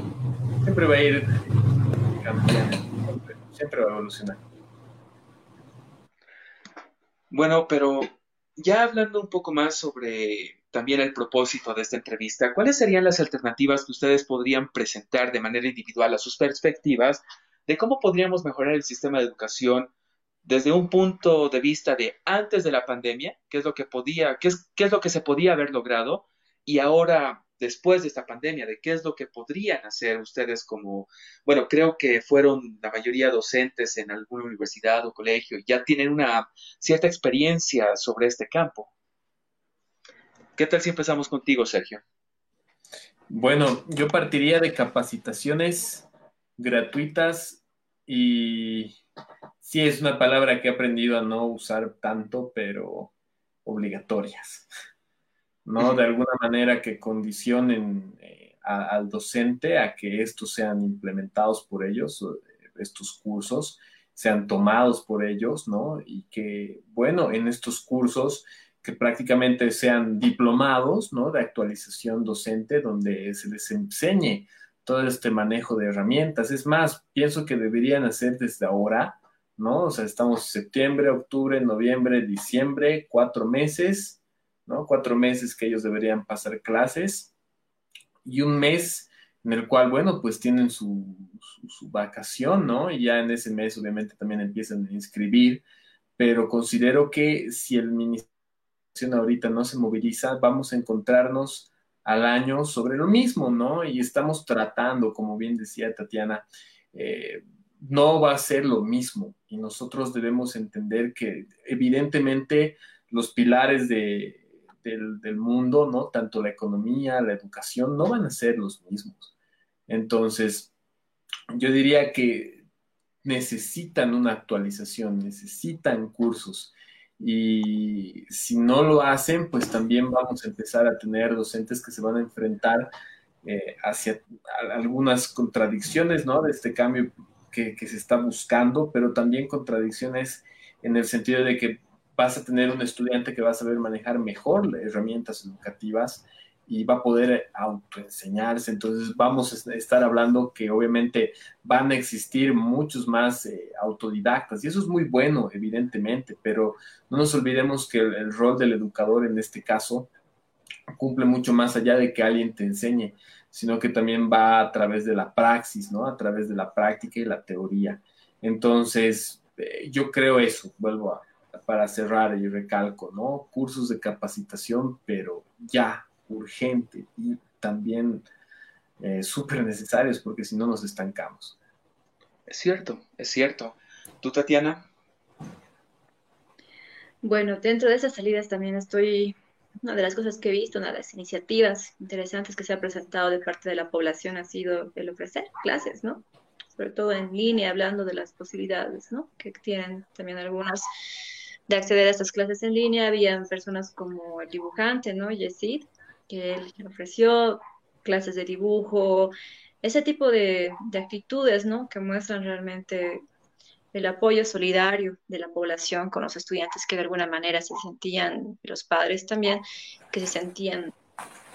siempre va a ir cambiando, siempre va a evolucionar. Bueno, pero ya hablando un poco más sobre también el propósito de esta entrevista, ¿cuáles serían las alternativas que ustedes podrían presentar de manera individual a sus perspectivas de cómo podríamos mejorar el sistema de educación desde un punto de vista de antes de la pandemia, qué es lo que podía, qué es, qué es lo que se podía haber logrado y ahora después de esta pandemia, de qué es lo que podrían hacer ustedes como, bueno, creo que fueron la mayoría docentes en alguna universidad o colegio, y ya tienen una cierta experiencia sobre este campo. ¿Qué tal si empezamos contigo, Sergio? Bueno, yo partiría de capacitaciones gratuitas y sí es una palabra que he aprendido a no usar tanto, pero obligatorias. ¿No? De alguna manera que condicionen eh, al docente a que estos sean implementados por ellos, eh, estos cursos, sean tomados por ellos, ¿no? Y que, bueno, en estos cursos que prácticamente sean diplomados, ¿no? De actualización docente, donde se les enseñe todo este manejo de herramientas. Es más, pienso que deberían hacer desde ahora, ¿no? O sea, estamos septiembre, octubre, noviembre, diciembre, cuatro meses, ¿no? Cuatro meses que ellos deberían pasar clases y un mes en el cual, bueno, pues tienen su, vacación, ¿no? Y ya en ese mes obviamente también empiezan a inscribir, pero considero que si el ministerio ahorita no se moviliza, vamos a encontrarnos al año sobre lo mismo, ¿no? Y estamos tratando, como bien decía Tatiana, eh, no va a ser lo mismo y nosotros debemos entender que evidentemente los pilares de, del, mundo, ¿no? Tanto la economía, la educación, no van a ser los mismos. Entonces, yo diría que necesitan una actualización, necesitan cursos. Y si no lo hacen, pues también vamos a empezar a tener docentes que se van a enfrentar eh, hacia algunas contradicciones, ¿no? De este cambio que, que, se está buscando, pero también contradicciones en el sentido de que vas a tener un estudiante que va a saber manejar mejor herramientas educativas y va a poder autoenseñarse. Entonces vamos a estar hablando que obviamente van a existir muchos más eh, autodidactas y eso es muy bueno, evidentemente, pero no nos olvidemos que el, rol del educador en este caso cumple mucho más allá de que alguien te enseñe, sino que también va a través de la praxis, ¿no? A través de la práctica y la teoría. Entonces, eh, yo creo eso, vuelvo a, para cerrar y recalco, ¿no? Cursos de capacitación, pero ya, urgente y también eh, súper necesarios porque si no nos estancamos. Es cierto, es cierto. ¿Tú, Tatiana? Bueno, dentro de esas salidas también estoy, una de las cosas que he visto, una de las iniciativas interesantes que se ha presentado de parte de la población ha sido el ofrecer clases, ¿no? Sobre todo en línea, hablando de las posibilidades, ¿no? Que tienen también algunas de acceder a estas clases en línea. Habían personas como el dibujante, ¿no? Yesid, que él ofreció clases de dibujo, ese tipo de, de actitudes, ¿no? Que muestran realmente el apoyo solidario de la población con los estudiantes que de alguna manera se sentían, los padres también, que se sentían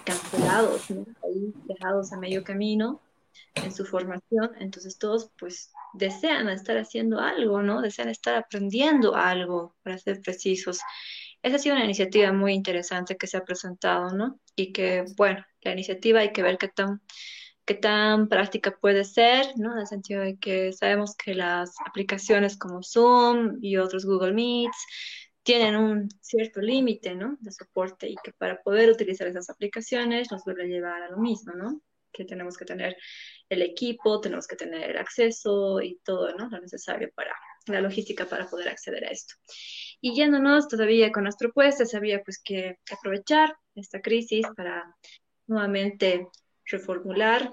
cancelados, ¿no? ahí dejados a medio camino en su formación, entonces todos pues desean estar haciendo algo, ¿no? Desean estar aprendiendo algo, para ser precisos. Esa ha sido una iniciativa muy interesante que se ha presentado, ¿no? Y que, bueno, la iniciativa hay que ver qué tan qué tan práctica puede ser, ¿no? En el sentido de que sabemos que las aplicaciones como Zoom y otros Google Meets tienen un cierto límite, ¿no? De soporte y que para poder utilizar esas aplicaciones nos vuelve a llevar a lo mismo, ¿no? Que tenemos que tener el equipo, tenemos que tener acceso y todo, ¿no? Lo necesario para la logística para poder acceder a esto. Y yéndonos todavía con las propuestas, había pues que aprovechar esta crisis para nuevamente reformular,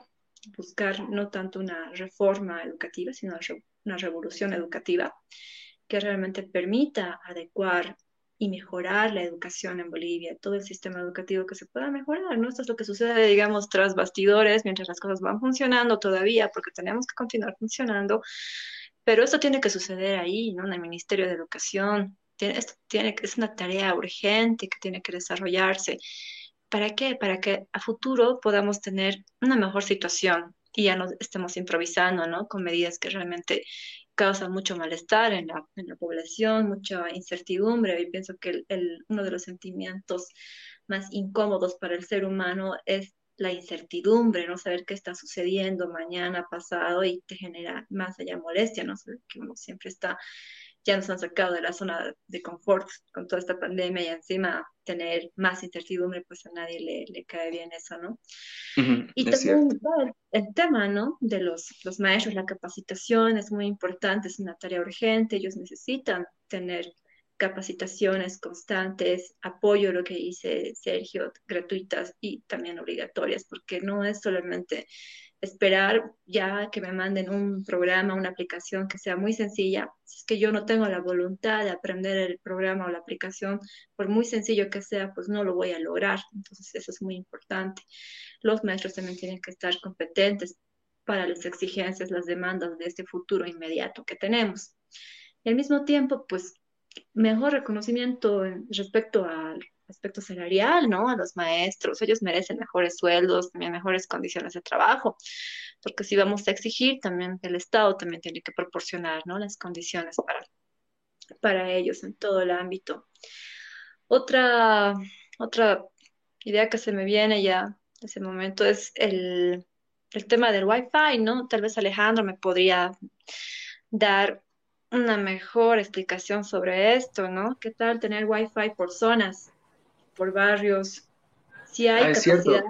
buscar no tanto una reforma educativa, sino una revolución educativa que realmente permita adecuar y mejorar la educación en Bolivia, todo el sistema educativo que se pueda mejorar, ¿no? Esto es lo que sucede, digamos, tras bastidores, mientras las cosas van funcionando todavía, porque tenemos que continuar funcionando, pero esto tiene que suceder ahí, ¿no? En el Ministerio de Educación, tiene, esto tiene, es una tarea urgente que tiene que desarrollarse. ¿Para qué? Para que a futuro podamos tener una mejor situación y ya no estemos improvisando, ¿no? Con medidas que realmente causa mucho malestar en la, población, mucha incertidumbre. Y pienso que el, uno de los sentimientos más incómodos para el ser humano es la incertidumbre, no saber qué está sucediendo mañana, pasado, y te genera más allá molestia, no saber que uno siempre está ya nos han sacado de la zona de confort con toda esta pandemia y encima tener más incertidumbre, pues a nadie le, le cae bien eso, ¿no? y también el, tema, ¿no? De los, los maestros, la capacitación es muy importante, es una tarea urgente, ellos necesitan tener capacitaciones constantes, apoyo, lo que dice Sergio, gratuitas y también obligatorias, porque no es solamente esperar ya que me manden un programa, una aplicación que sea muy sencilla. Si es que yo no tengo la voluntad de aprender el programa o la aplicación, por muy sencillo que sea, pues no lo voy a lograr. Entonces eso es muy importante. Los maestros también tienen que estar competentes para las exigencias, las demandas de este futuro inmediato que tenemos. Y al mismo tiempo, pues mejor reconocimiento respecto al aspecto salarial, ¿no? A los maestros, ellos merecen mejores sueldos, también mejores condiciones de trabajo, porque si vamos a exigir, también el Estado también tiene que proporcionar, ¿no? Las condiciones para, para ellos en todo el ámbito. Otra, otra idea que se me viene ya en ese momento es el, el tema del Wi-Fi, ¿no? Tal vez Alejandro me podría dar una mejor explicación sobre esto, ¿no? ¿Qué tal tener Wi-Fi por zonas? Por barrios, si hay ah, capacidad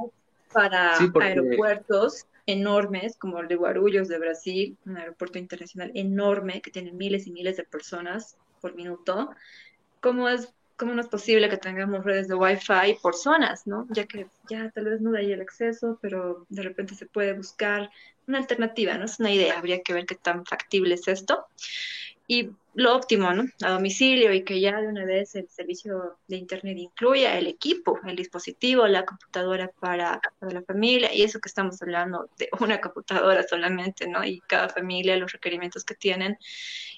para aeropuertos enormes, como el de Guarulhos de Brasil, un aeropuerto internacional enorme que tiene miles y miles de personas por minuto, ¿cómo es ¿cómo no es posible que tengamos redes de Wi-Fi por zonas, ¿no? Ya que ya tal vez no hay el acceso, pero de repente se puede buscar una alternativa, ¿no? Es una idea, habría que ver qué tan factible es esto y lo óptimo, ¿no? A domicilio y que ya de una vez el servicio de Internet incluya el equipo, el dispositivo, la computadora para, para, la familia y eso que estamos hablando de una computadora solamente, ¿no? Y cada familia, los requerimientos que tienen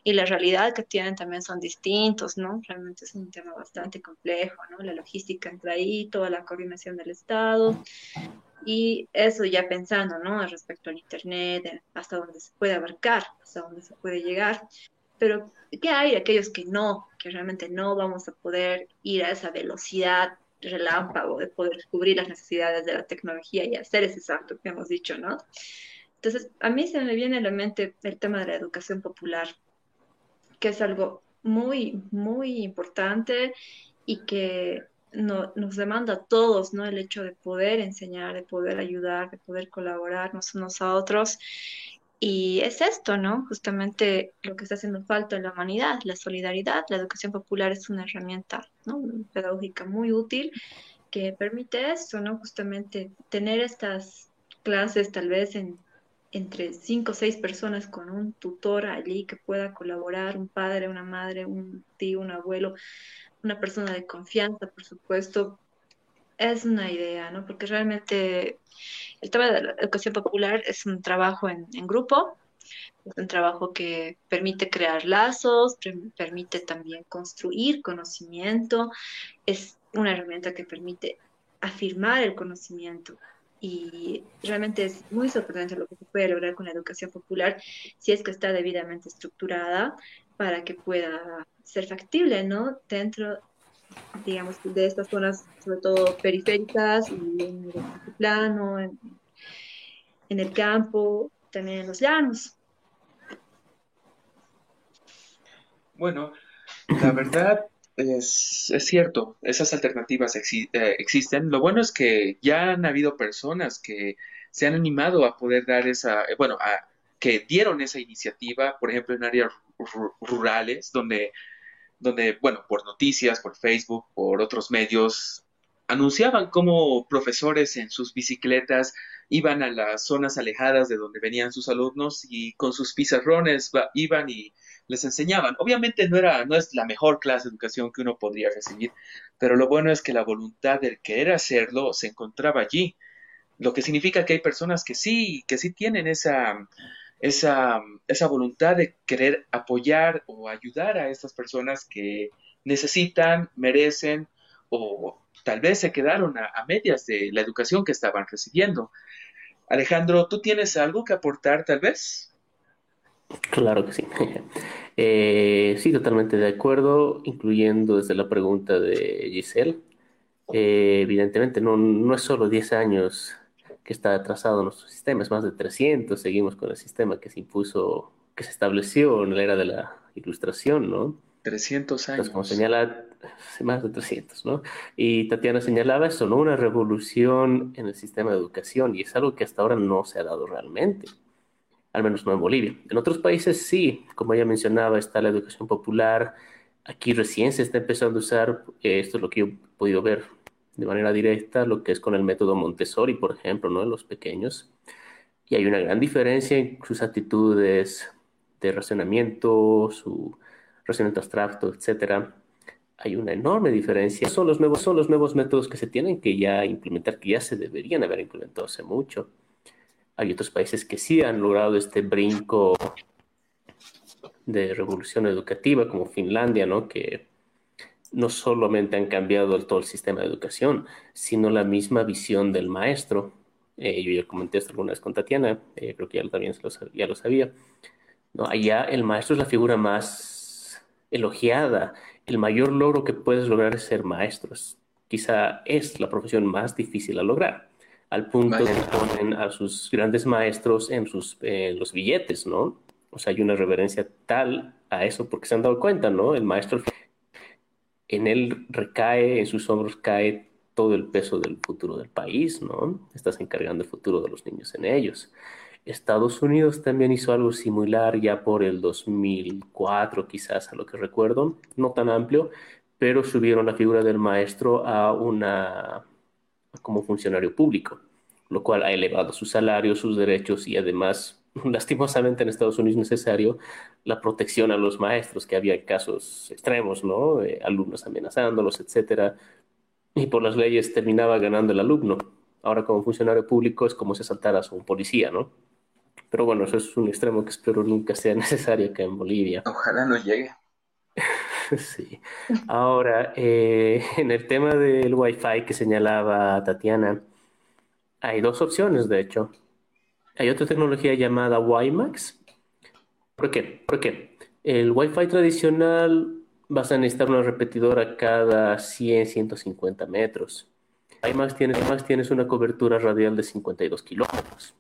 y la realidad que tienen también son distintos, ¿no? Realmente es un tema bastante complejo, ¿no? La logística entra ahí, toda la coordinación del Estado y eso ya pensando, ¿no? Respecto al Internet, hasta dónde se puede abarcar, hasta dónde se puede llegar pero ¿qué hay de aquellos que no, que realmente no vamos a poder ir a esa velocidad relámpago de poder descubrir las necesidades de la tecnología y hacer ese salto que hemos dicho, ¿no? Entonces, a mí se me viene a la mente el tema de la educación popular, que es algo muy, muy importante y que no, nos demanda a todos, ¿no? El hecho de poder enseñar, de poder ayudar, de poder colaborarnos unos a otros y es esto, ¿no? Justamente lo que está haciendo falta en la humanidad, la solidaridad. La educación popular es una herramienta pedagógica muy útil que permite esto, ¿no? Justamente tener estas clases tal vez en, entre cinco o seis personas con un tutor allí que pueda colaborar, un padre, una madre, un tío, un abuelo, una persona de confianza, por supuesto, es una idea, ¿no? Porque realmente el tema de la educación popular es un trabajo en, grupo, es un trabajo que permite crear lazos, permite también construir conocimiento, es una herramienta que permite afirmar el conocimiento. Y realmente es muy sorprendente lo que se puede lograr con la educación popular si es que está debidamente estructurada para que pueda ser factible, ¿no? Dentro digamos, de estas zonas, sobre todo periféricas y en el plano. en el campo, también en los llanos. Bueno, la verdad es, es cierto, esas alternativas eh, existen. Lo bueno es que ya han habido personas que se han animado a poder dar esa, eh, bueno, a, que dieron esa iniciativa, por ejemplo, en áreas ru- rurales, donde, donde, bueno, por noticias, por Facebook, por otros medios, anunciaban cómo profesores en sus bicicletas iban a las zonas alejadas de donde venían sus alumnos y con sus pizarrones iban y les enseñaban. Obviamente no era, no es la mejor clase de educación que uno podría recibir, pero lo bueno es que la voluntad del querer hacerlo se encontraba allí, lo que significa que hay personas que sí, que sí tienen esa, esa, esa voluntad de querer apoyar o ayudar a estas personas que necesitan, merecen o tal vez se quedaron a, medias de la educación que estaban recibiendo. Alejandro, ¿tú tienes algo que aportar tal vez? Claro que sí. Eh, sí, totalmente de acuerdo, incluyendo desde la pregunta de Giselle. Eh, evidentemente, no, no es solo 10 años que está atrasado nuestro sistema, es más de 300. Seguimos con el sistema que se impuso, que se estableció en la era de la Ilustración, ¿no? 300 Entonces, como años. señala, más de 300, ¿no? Y Tatiana señalaba eso, ¿no? Una revolución en el sistema de educación, y es algo que hasta ahora no se ha dado realmente, al menos no en Bolivia. En otros países sí, como ella mencionaba, está la educación popular. Aquí recién se está empezando a usar, eh, esto es lo que yo he podido ver de manera directa, lo que es con el método Montessori, por ejemplo, ¿no? En los pequeños. Y hay una gran diferencia en sus actitudes de razonamiento, su razonamiento abstracto, etcétera. Hay una enorme diferencia. Son los nuevos, son los nuevos métodos que se tienen que ya implementar, que ya se deberían haber implementado hace mucho. Hay otros países que sí han logrado este brinco de revolución educativa, como Finlandia, ¿no? Que no solamente han cambiado el, todo el sistema de educación, sino la misma visión del maestro. Eh, yo ya comenté esto alguna vez con Tatiana, eh, creo que ya también lo, ya lo sabía. ¿no? Allá el maestro es la figura más elogiada. El mayor logro que puedes lograr es ser maestro. Es, quizá es la profesión más difícil a lograr, al punto de que ponen a sus grandes maestros en, sus, los billetes, ¿no? O sea, hay una reverencia tal a eso porque se han dado cuenta, ¿no? El maestro, en él recae, en sus hombros cae todo el peso del futuro del país, ¿no? Estás encargando el futuro de los niños en ellos. Estados Unidos también hizo algo similar ya por el 2004, quizás a lo que recuerdo, no tan amplio, pero subieron la figura del maestro a una como funcionario público, lo cual ha elevado sus salarios, sus derechos y además, lastimosamente en Estados Unidos necesario la protección a los maestros, que había casos extremos, ¿no? Eh, alumnos amenazándolos, etcétera, y por las leyes terminaba ganando el alumno. Ahora como funcionario público es como si asaltaras a un policía, ¿no? Pero bueno, eso es un extremo que espero nunca sea necesario acá en Bolivia. Ojalá no llegue. sí. Ahora, eh, en el tema del Wi-Fi que señalaba Tatiana, hay dos opciones, de hecho. Hay otra tecnología llamada WiMAX. ¿Por qué? Porque el Wi-Fi tradicional vas a necesitar una repetidora cada 100, 150 metros. WiMAX tienes, además tienes una cobertura radial de 52 kilómetros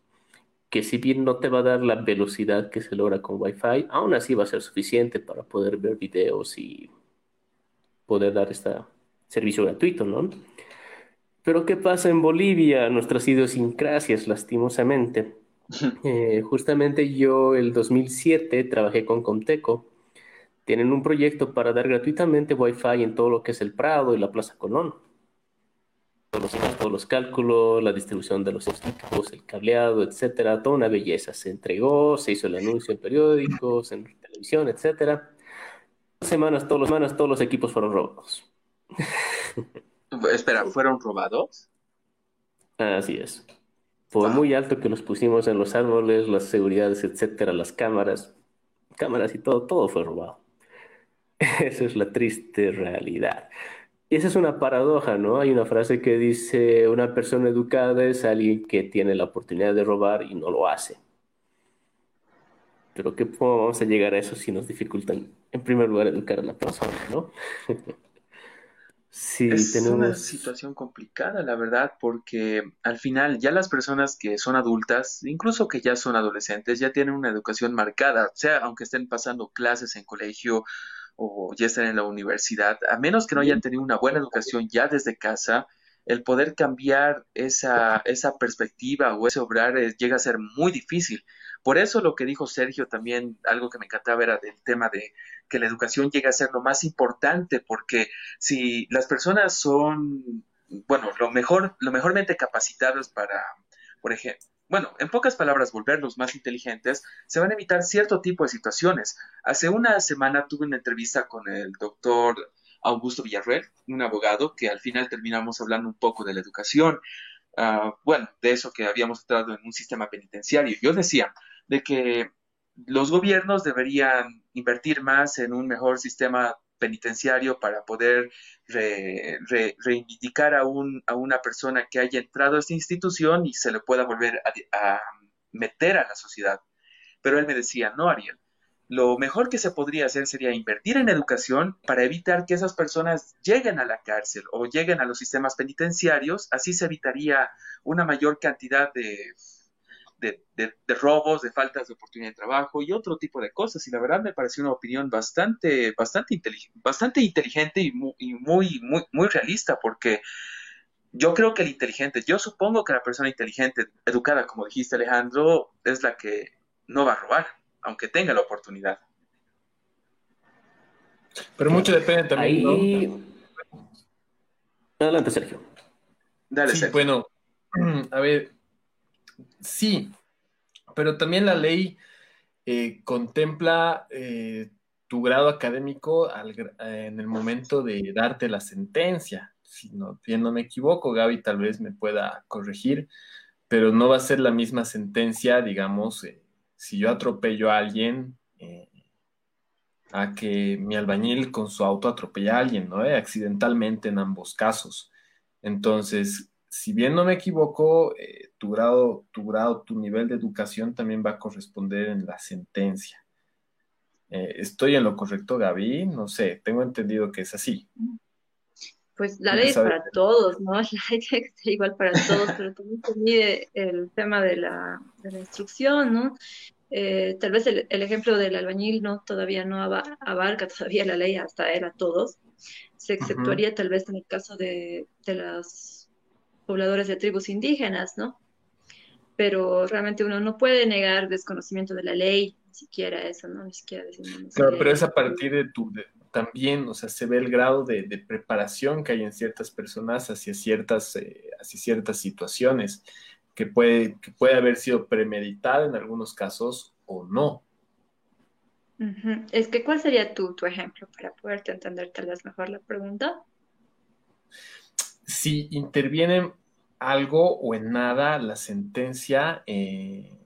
que si bien no te va a dar la velocidad que se logra con Wi-Fi, aún así va a ser suficiente para poder ver videos y poder dar este servicio gratuito, ¿no? Pero ¿qué pasa en Bolivia? Nuestras idiosincrasias, lastimosamente. Eh, justamente yo el 2007 trabajé con Comteco. Tienen un proyecto para dar gratuitamente Wi-Fi en todo lo que es el Prado y la Plaza Colón todos los, todos los cálculos, la distribución de los equipos, el cableado, etcétera, toda una belleza. Se entregó, se hizo el anuncio en periódicos, en televisión, etcétera. Semanas, todas las semanas, todos los equipos fueron robados. Espera, ¿fueron robados? Así es. Por wow. muy alto que los pusimos en los árboles, las seguridades, etcétera, las cámaras, cámaras y todo, todo fue robado. Esa es la triste realidad. Y esa es una paradoja, ¿no? Hay una frase que dice, una persona educada es alguien que tiene la oportunidad de robar y no lo hace. Pero ¿qué cómo vamos a llegar a eso si nos dificultan, en primer lugar, educar a la persona, ¿no? Sí, es una situación complicada, la verdad, porque al final ya las personas que son adultas, incluso que ya son adolescentes, ya tienen una educación marcada, sea aunque estén pasando clases en colegio o ya estén en la universidad, a menos que no hayan tenido una buena educación ya desde casa, el poder cambiar esa, esa perspectiva o ese obrar eh, llega a ser muy difícil. Por eso lo que dijo Sergio también, algo que me encantaba era del tema de que la educación llega a ser lo más importante, porque si las personas son, bueno, lo mejor, lo mejormente capacitadas para, por ejemplo, bueno, en pocas palabras, volverlos más inteligentes, se van a evitar cierto tipo de situaciones. Hace una semana tuve una entrevista con el doctor Augusto Villarreal, un abogado, que al final terminamos hablando un poco de la educación, ah, bueno, de eso que habíamos entrado en un sistema penitenciario. Yo decía de que los gobiernos deberían invertir más en un mejor sistema penitenciario para poder reivindicar a, un, a una persona que haya entrado a esta institución y se le pueda volver a meter a la sociedad. Pero él me decía, no, Ariel, lo mejor que se podría hacer sería invertir en educación para evitar que esas personas lleguen a la cárcel o lleguen a los sistemas penitenciarios. Así se evitaría una mayor cantidad de, de, robos, de faltas de oportunidad de trabajo y otro tipo de cosas. Y la verdad me pareció una opinión bastante, bastante, bastante inteligente y, muy, muy, muy, muy realista porque yo creo que el inteligente, yo supongo que la persona inteligente, educada, como dijiste Alejandro, es la que no va a robar aunque tenga la oportunidad. Pero mucho depende también. Adelante, Sergio. Dale, sí, Bueno, a ver, sí, pero también la ley eh, contempla eh, tu grado académico en el momento de darte la sentencia. Si no, no me equivoco, Gaby tal vez me pueda corregir, pero no va a ser la misma sentencia, digamos, eh, si yo atropello a alguien, eh, a que mi albañil con su auto atropella a alguien, ¿no? Eh, accidentalmente en ambos casos. Entonces, si bien no me equivoco, eh, tu grado, tu grado, tu nivel de educación también va a corresponder en la sentencia. ¿Estoy en lo correcto, Gaby? No sé, tengo entendido que es así. Pues la ley es para todos, ¿no? La ley tiene que ser igual para todos, pero también se mide el tema de la, de la instrucción, ¿no? Eh, tal vez el, ejemplo del albañil no todavía no abarca todavía la ley hasta él a todos. Se exceptuaría tal vez en el caso de, de los pobladores de tribus indígenas, ¿no? Pero realmente uno no puede negar desconocimiento de la ley, ni siquiera eso, ¿no? Ni siquiera Claro, pero es a partir de tu, también, o sea, se ve el grado de, preparación que hay en ciertas personas hacia ciertas, eh, hacia ciertas situaciones, que puede, que puede haber sido premeditada en algunos casos o no. Es que, ¿cuál sería tu, tu ejemplo para poderte entender tal vez mejor la pregunta? Si interviene algo o en nada la sentencia, eh,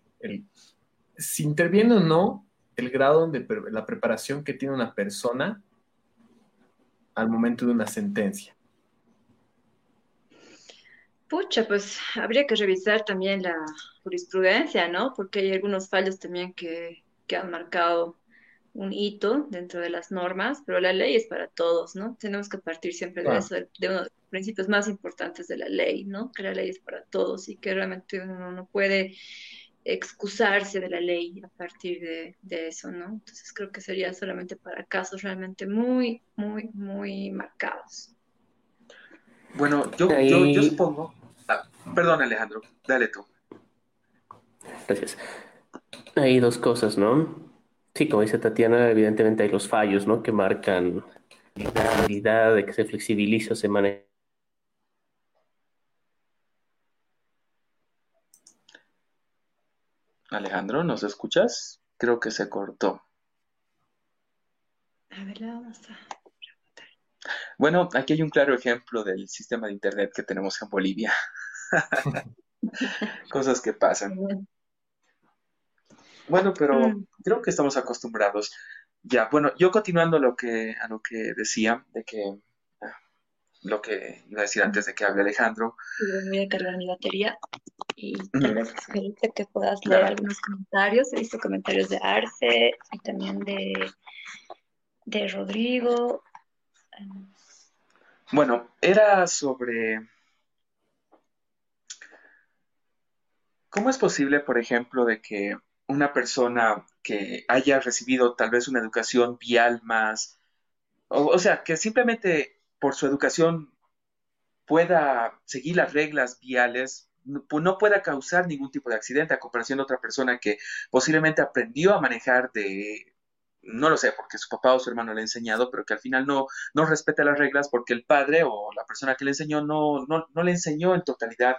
si interviene o no el grado de la preparación que tiene una persona al momento de una sentencia? Pucha, pues habría que revisar también la jurisprudencia, ¿no? Porque hay algunos fallos también que, han marcado un hito dentro de las normas, pero la ley es para todos, ¿no? Tenemos que partir siempre de eso, de, uno de los principios más importantes de la ley, ¿no? Que la ley es para todos y que realmente uno no puede excusarse de la ley a partir de, eso, ¿no? Entonces creo que sería solamente para casos realmente muy, muy, muy marcados. Bueno, yo, yo, supongo... Ah, perdón, Alejandro, dale tú. Gracias. Hay dos cosas, ¿no? Sí, como dice Tatiana, evidentemente hay los fallos, ¿no? Que marcan la posibilidad de que se flexibilice o se maneje Alejandro, ¿nos escuchas? Creo que se cortó. A ver, vamos a Bueno, aquí hay un claro ejemplo del sistema de Internet que tenemos en Bolivia. Cosas que pasan. Bueno, pero mm. creo que estamos acostumbrados. Ya, bueno, yo continuando lo que, a lo que decía, de que lo que iba a decir antes de que hable Alejandro. Voy a cargar mi batería y tal vez que puedas leer algunos comentarios. He visto comentarios de Arce y también de, de Rodrigo. Bueno, era sobre cómo es posible, por ejemplo, de que una persona que haya recibido tal vez una educación vial más, o, sea, que simplemente por su educación pueda seguir las reglas viales, no, no pueda causar ningún tipo de accidente a comparación de otra persona que posiblemente aprendió a manejar de, no lo sé, porque su papá o su hermano le ha enseñado, pero que al final no, no respeta las reglas porque el padre o la persona que le enseñó no, no, no le enseñó en totalidad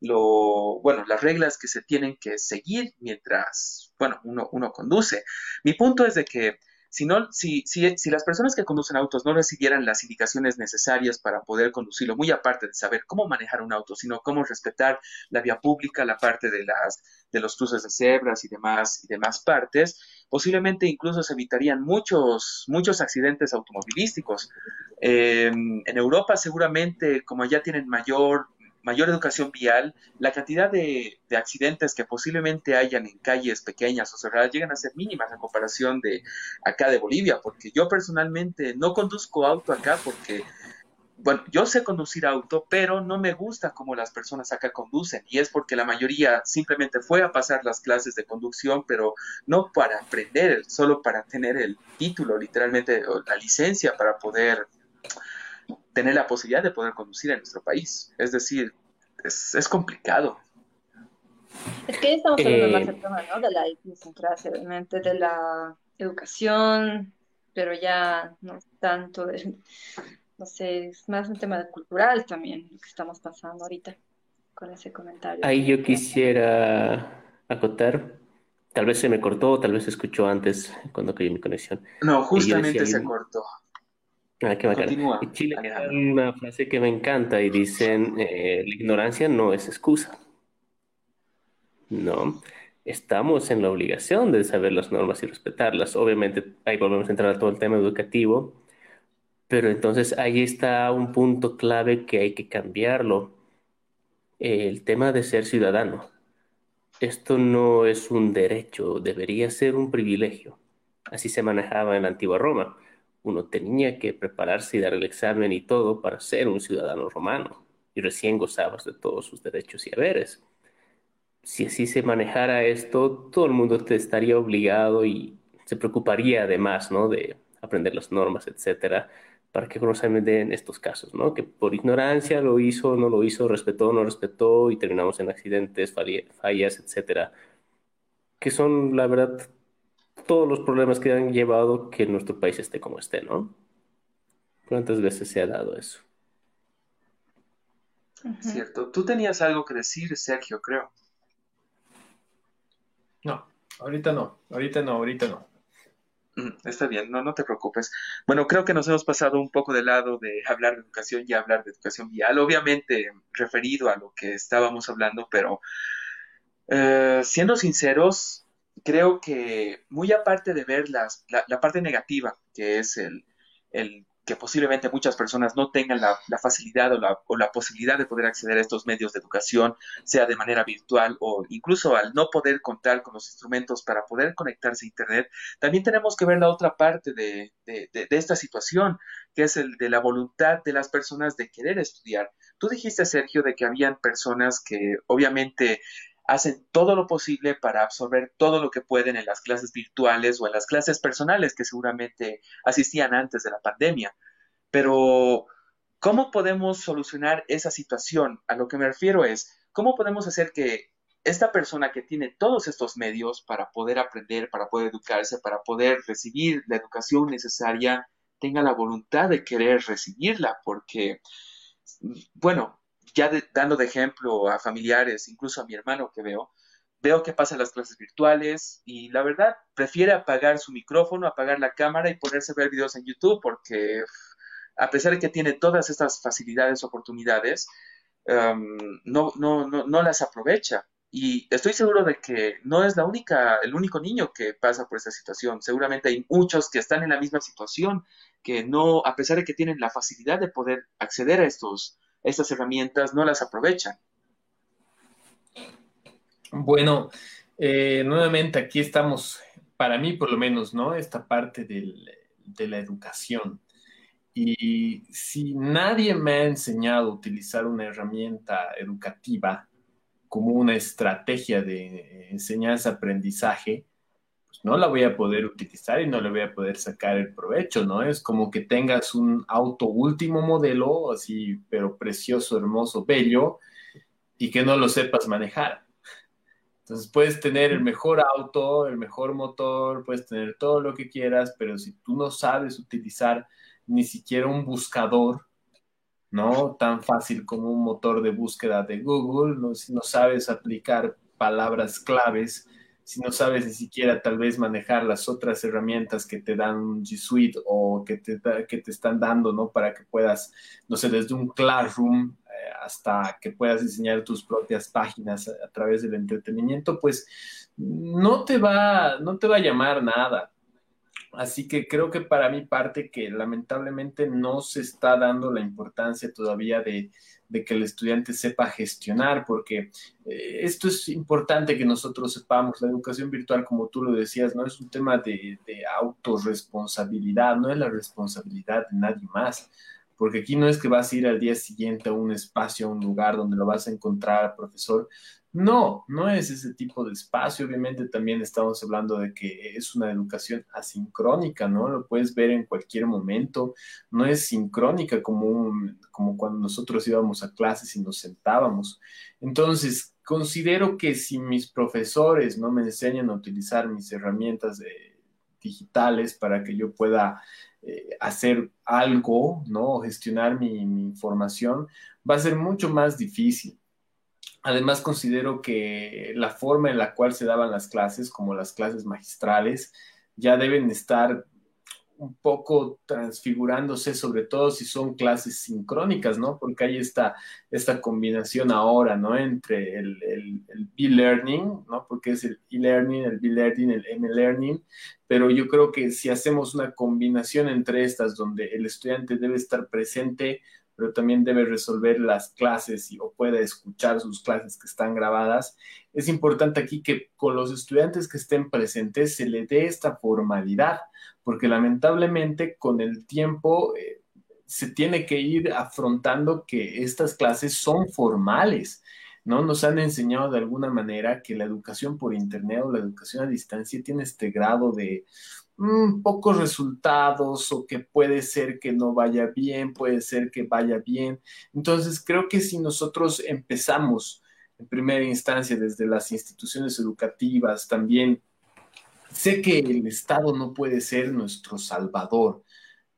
lo, bueno, las reglas que se tienen que seguir mientras, bueno, uno, uno conduce. Mi punto es de que si, no, si, si, si, las personas que conducen autos no recibieran las indicaciones necesarias para poder conducirlo, muy aparte de saber cómo manejar un auto, sino cómo respetar la vía pública, la parte de, las, de los cruces de cebras y demás, y demás partes, posiblemente incluso se evitarían muchos, muchos accidentes automovilísticos. Eh, en Europa seguramente, como ya tienen mayor mayor educación vial, la cantidad de, accidentes que posiblemente hayan en calles pequeñas o cerradas llegan a ser mínimas en comparación de acá de Bolivia, porque yo personalmente no conduzco auto acá porque, bueno, yo sé conducir auto, pero no me gusta cómo las personas acá conducen y es porque la mayoría simplemente fue a pasar las clases de conducción, pero no para aprender, solo para tener el título, literalmente, la licencia para poder tener la posibilidad de poder conducir en nuestro país. Es decir, es, complicado. Es que estamos hablando eh, más del tema ¿no? de la idiosincrasia, realmente, de la educación, pero ya no tanto de, no sé, es más un tema cultural también lo que estamos pasando ahorita con ese comentario. Ahí yo quisiera acotar, tal vez se me cortó, tal vez se escuchó antes cuando cayó mi conexión. No, justamente se cortó. Ah, qué bacán. En Chile hay una frase que me encanta y dicen, eh, la ignorancia no es excusa. No, estamos en la obligación de saber las normas y respetarlas. Obviamente, ahí volvemos a entrar a todo el tema educativo, pero entonces ahí está un punto clave que hay que cambiarlo. El tema de ser ciudadano. Esto no es un derecho, debería ser un privilegio. Así se manejaba en la antigua Roma uno tenía que prepararse y dar el examen y todo para ser un ciudadano romano y recién gozabas de todos sus derechos y haberes. Si así se manejara esto, todo el mundo te estaría obligado y se preocuparía además, ¿no? De aprender las normas, etcétera, para que conozcan en estos casos, ¿no? Que por ignorancia lo hizo, no lo hizo, respetó, no respetó y terminamos en accidentes, fallas, etcétera, que son, la verdad, todos los problemas que han llevado que nuestro país esté como esté, ¿no? ¿Cuántas veces se ha dado eso? Cierto. Tú tenías algo que decir, Sergio, creo. No, ahorita no, ahorita no, ahorita no. Mm, está bien, no, no te preocupes. Bueno, creo que nos hemos pasado un poco de lado de hablar de educación y hablar de educación vial, obviamente referido a lo que estábamos hablando, pero eh, siendo sinceros, creo que muy aparte de ver las, la, parte negativa, que es el, el, que posiblemente muchas personas no tengan la, facilidad o la, o la, posibilidad de poder acceder a estos medios de educación, sea de manera virtual o incluso al no poder contar con los instrumentos para poder conectarse a Internet, también tenemos que ver la otra parte de, de, de esta situación, que es el de la voluntad de las personas de querer estudiar. Tú dijiste, Sergio, de que habían personas que obviamente hacen todo lo posible para absorber todo lo que pueden en las clases virtuales o en las clases personales que seguramente asistían antes de la pandemia. Pero, ¿cómo podemos solucionar esa situación? A lo que me refiero es, ¿cómo podemos hacer que esta persona que tiene todos estos medios para poder aprender, para poder educarse, para poder recibir la educación necesaria, tenga la voluntad de querer recibirla? Porque, bueno, ya dando de ejemplo a familiares, incluso a mi hermano que veo, veo que pasa las clases virtuales y la verdad prefiere apagar su micrófono, apagar la cámara y ponerse a ver videos en YouTube porque a pesar de que tiene todas estas facilidades, oportunidades, em, no, no, no, no las aprovecha. Y estoy seguro de que no es la única, el único niño que pasa por esta situación. Seguramente hay muchos que están en la misma situación, que no, a pesar de que tienen la facilidad de poder acceder a estos, estas herramientas no las aprovechan. Bueno, eh, nuevamente aquí estamos, para mí por lo menos, ¿no? Esta parte de la educación. Y si nadie me ha enseñado a utilizar una herramienta educativa como una estrategia de enseñanza-aprendizaje, no la voy a poder utilizar y no le voy a poder sacar el provecho, ¿no? Es como que tengas un auto último modelo, así, pero precioso, hermoso, bello, y que no lo sepas manejar. Entonces puedes tener el mejor auto, el mejor motor, puedes tener todo lo que quieras, pero si tú no sabes utilizar ni siquiera un buscador, ¿no? Tan fácil como un motor de búsqueda de Google, ¿no? si no sabes aplicar palabras claves, si no sabes ni siquiera tal vez manejar las otras herramientas que te dan G Suite o que te, que te están dando, ¿no? Para que puedas, no sé, desde un Classroom eh, hasta que puedas diseñar tus propias páginas a, a, través del entretenimiento, pues no te va, no te va a llamar nada. Así que creo que para mi parte que lamentablemente no se está dando la importancia todavía de, de que el estudiante sepa gestionar, porque eh, esto es importante que nosotros sepamos. La educación virtual, como tú lo decías, no es un tema de, de autorresponsabilidad, no es la responsabilidad de nadie más porque aquí no es que vas a ir al día siguiente a un espacio, a un lugar donde lo vas a encontrar, profesor, no, no es ese tipo de espacio. Obviamente también estamos hablando de que es una educación asincrónica, ¿no? Lo puedes ver en cualquier momento. No es sincrónica como, como cuando nosotros íbamos a clases y nos sentábamos. Entonces, considero que si mis profesores no me enseñan a utilizar mis herramientas digitales para que yo pueda eh, hacer algo, ¿no? Gestionar mi, mi información, va a ser mucho más difícil. Además, considero que la forma en la cual se daban las clases, como las clases magistrales, ya deben estar un poco transfigurándose, sobre todo si son clases sincrónicas, ¿no? Porque hay esta, esta combinación ahora, ¿no? Entre el, el, el e-learning, ¿no? Porque es el e-learning, el b-learning, el m-learning, pero yo creo que si hacemos una combinación entre estas, donde el estudiante debe estar presente pero también debe resolver las clases y, o puede escuchar sus clases que están grabadas. Es importante aquí que con los estudiantes que estén presentes se le dé esta formalidad, porque lamentablemente con el tiempo eh, se tiene que ir afrontando que estas clases son formales. ¿no? Nos han enseñado de alguna manera que la educación por Internet o la educación a distancia tiene este grado de, mmm, pocos resultados o que puede ser que no vaya bien, puede ser que vaya bien. Entonces, creo que si nosotros empezamos en primera instancia desde las instituciones educativas, también sé que el Estado no puede ser nuestro salvador,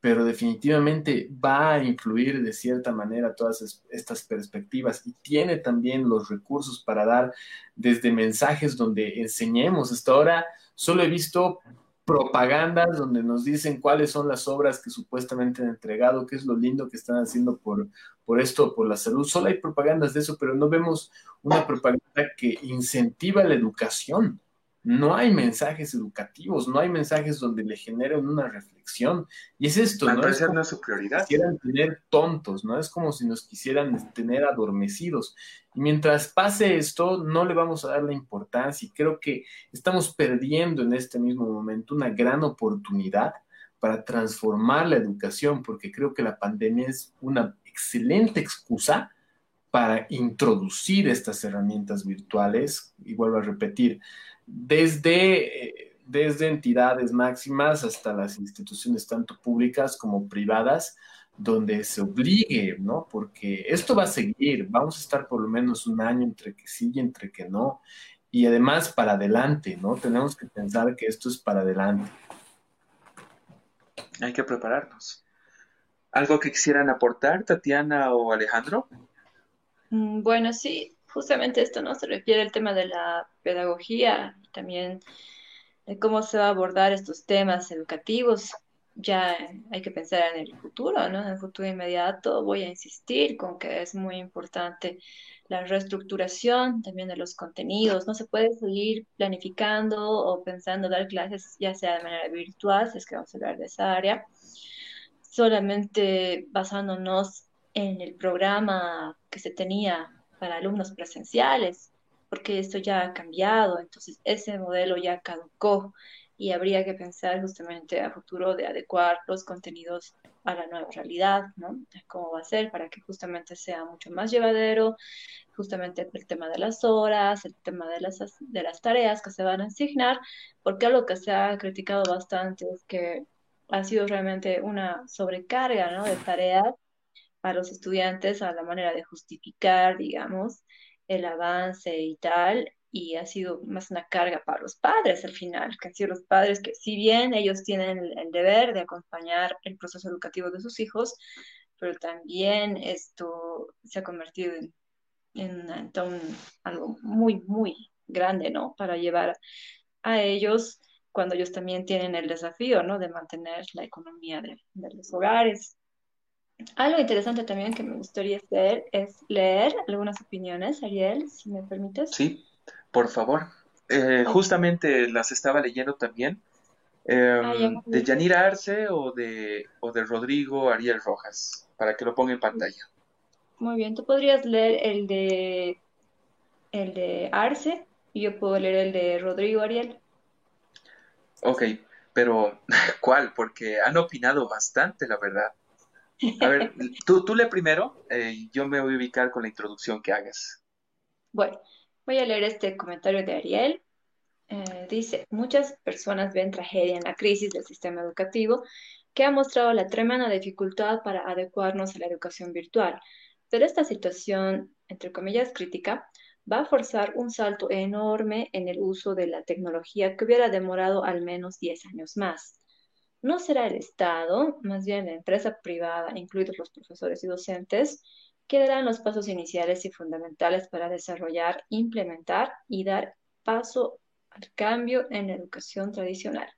pero definitivamente va a influir de cierta manera todas estas perspectivas y tiene también los recursos para dar desde mensajes donde enseñemos. Hasta ahora solo he visto propagandas donde nos dicen cuáles son las obras que supuestamente han entregado, qué es lo lindo que están haciendo por, por esto, por la salud. Solo hay propagandas de eso, pero no vemos una propaganda que incentiva la educación no hay mensajes educativos, no hay mensajes donde le generen una reflexión. Y es esto, ¿no? Es no es su prioridad. Quisieran tener tontos, ¿no? Es como si nos quisieran tener adormecidos. Y mientras pase esto, no le vamos a dar la importancia. Y creo que estamos perdiendo en este mismo momento una gran oportunidad para transformar la educación, porque creo que la pandemia es una excelente excusa para introducir estas herramientas virtuales. Y vuelvo a repetir, desde, desde entidades máximas hasta las instituciones tanto públicas como privadas, donde se obligue, ¿no? Porque esto va a seguir, vamos a estar por lo menos un año entre que sí y entre que no, y además para adelante, ¿no? Tenemos que pensar que esto es para adelante. Hay que prepararnos. ¿Algo que quisieran aportar, Tatiana o Alejandro? Mm, bueno, sí, justamente esto no se refiere al tema de la pedagogía también de cómo se va a abordar estos temas educativos. Ya hay que pensar en el futuro, ¿no? En el futuro inmediato voy a insistir con que es muy importante la reestructuración también de los contenidos. No se puede seguir planificando o pensando dar clases ya sea de manera virtual, si es que vamos a hablar de esa área, solamente basándonos en el programa que se tenía para alumnos presenciales, porque esto ya ha cambiado, entonces ese modelo ya caducó y habría que pensar justamente a futuro de adecuar los contenidos a la nueva realidad, ¿no? Cómo va a ser para que justamente sea mucho más llevadero, justamente el tema de las horas, el tema de las, de las tareas que se van a asignar, porque algo que se ha criticado bastante es que ha sido realmente una sobrecarga, ¿no? De tareas a los estudiantes a la manera de justificar, digamos, el avance y tal, y ha sido más una carga para los padres al final, que han sido los padres que si bien ellos tienen el, deber de acompañar el proceso educativo de sus hijos, pero también esto se ha convertido en, en, algo muy, muy grande, ¿no? Para llevar a ellos cuando ellos también tienen el desafío, ¿no? De mantener la economía de, de los hogares. Algo interesante también que me gustaría hacer es leer algunas opiniones, Ariel, si me permites. Sí, por favor. Eh, justamente las estaba leyendo también. Em, ah, de Yanira Arce o de, o de Rodrigo Ariel Rojas, para que lo ponga en pantalla. Muy bien, tú podrías leer el de el de Arce y yo puedo leer el de Rodrigo Ariel. Ok, pero ¿cuál? Porque han opinado bastante, la verdad. A ver, tú, tú lee primero, eh, yo me voy a ubicar con la introducción que hagas. Bueno, Voy a leer este comentario de Ariel. Eh, dice, muchas personas ven tragedia en la crisis del sistema educativo que ha mostrado la tremenda dificultad para adecuarnos a la educación virtual. Pero esta situación, entre comillas, crítica, va a forzar un salto enorme en el uso de la tecnología que hubiera demorado al menos 10 años más. No será el Estado, más bien la empresa privada, incluidos los profesores y docentes, que darán los pasos iniciales y fundamentales para desarrollar, implementar y dar paso al cambio en la educación tradicional.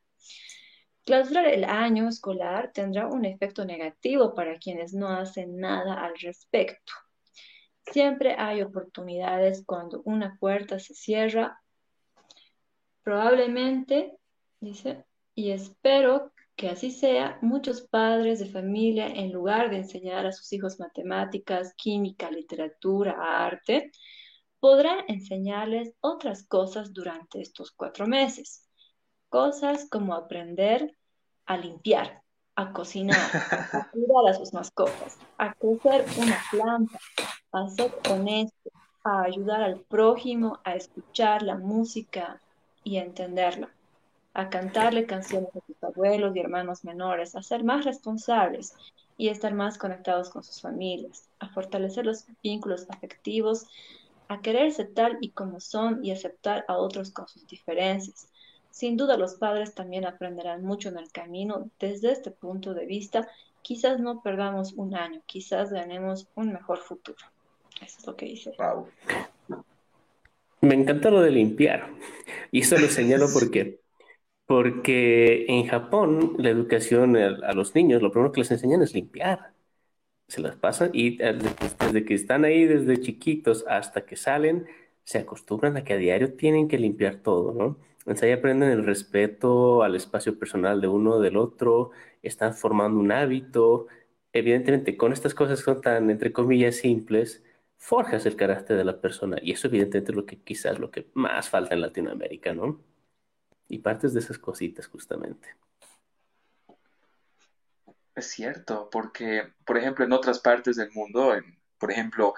Clausurar el año escolar tendrá un efecto negativo para quienes no hacen nada al respecto. Siempre hay oportunidades cuando una puerta se cierra. Probablemente, dice, y espero que así sea, muchos padres de familia, en lugar de enseñar a sus hijos matemáticas, química, literatura, arte, podrán enseñarles otras cosas durante estos cuatro meses. Cosas como aprender a limpiar, a cocinar, a cuidar a sus mascotas, a crecer una planta, a ser honesto, a ayudar al prójimo, a escuchar la música y a entenderla a cantarle canciones a sus abuelos y hermanos menores, a ser más responsables y estar más conectados con sus familias, a fortalecer los vínculos afectivos, a quererse tal y como son y aceptar a otros con sus diferencias. Sin duda los padres también aprenderán mucho en el camino. Desde este punto de vista, quizás no perdamos un año, quizás ganemos un mejor futuro. Eso es lo que dice. Me encanta lo de limpiar. Y eso lo señalo porque porque en Japón la educación a, los niños, lo primero que les enseñan es limpiar. Se las pasan y desde que están ahí, desde chiquitos hasta que salen, se acostumbran a que a diario tienen que limpiar todo, ¿no? Entonces ahí aprenden el respeto al espacio personal de uno del otro, están formando un hábito. Evidentemente, con estas cosas que son tan, entre comillas, simples, forjas el carácter de la persona. Y eso evidentemente es lo que quizás lo que más falta en Latinoamérica, ¿no? Y partes de esas cositas justamente. Es cierto, porque, por ejemplo, en otras partes del mundo, por ejemplo,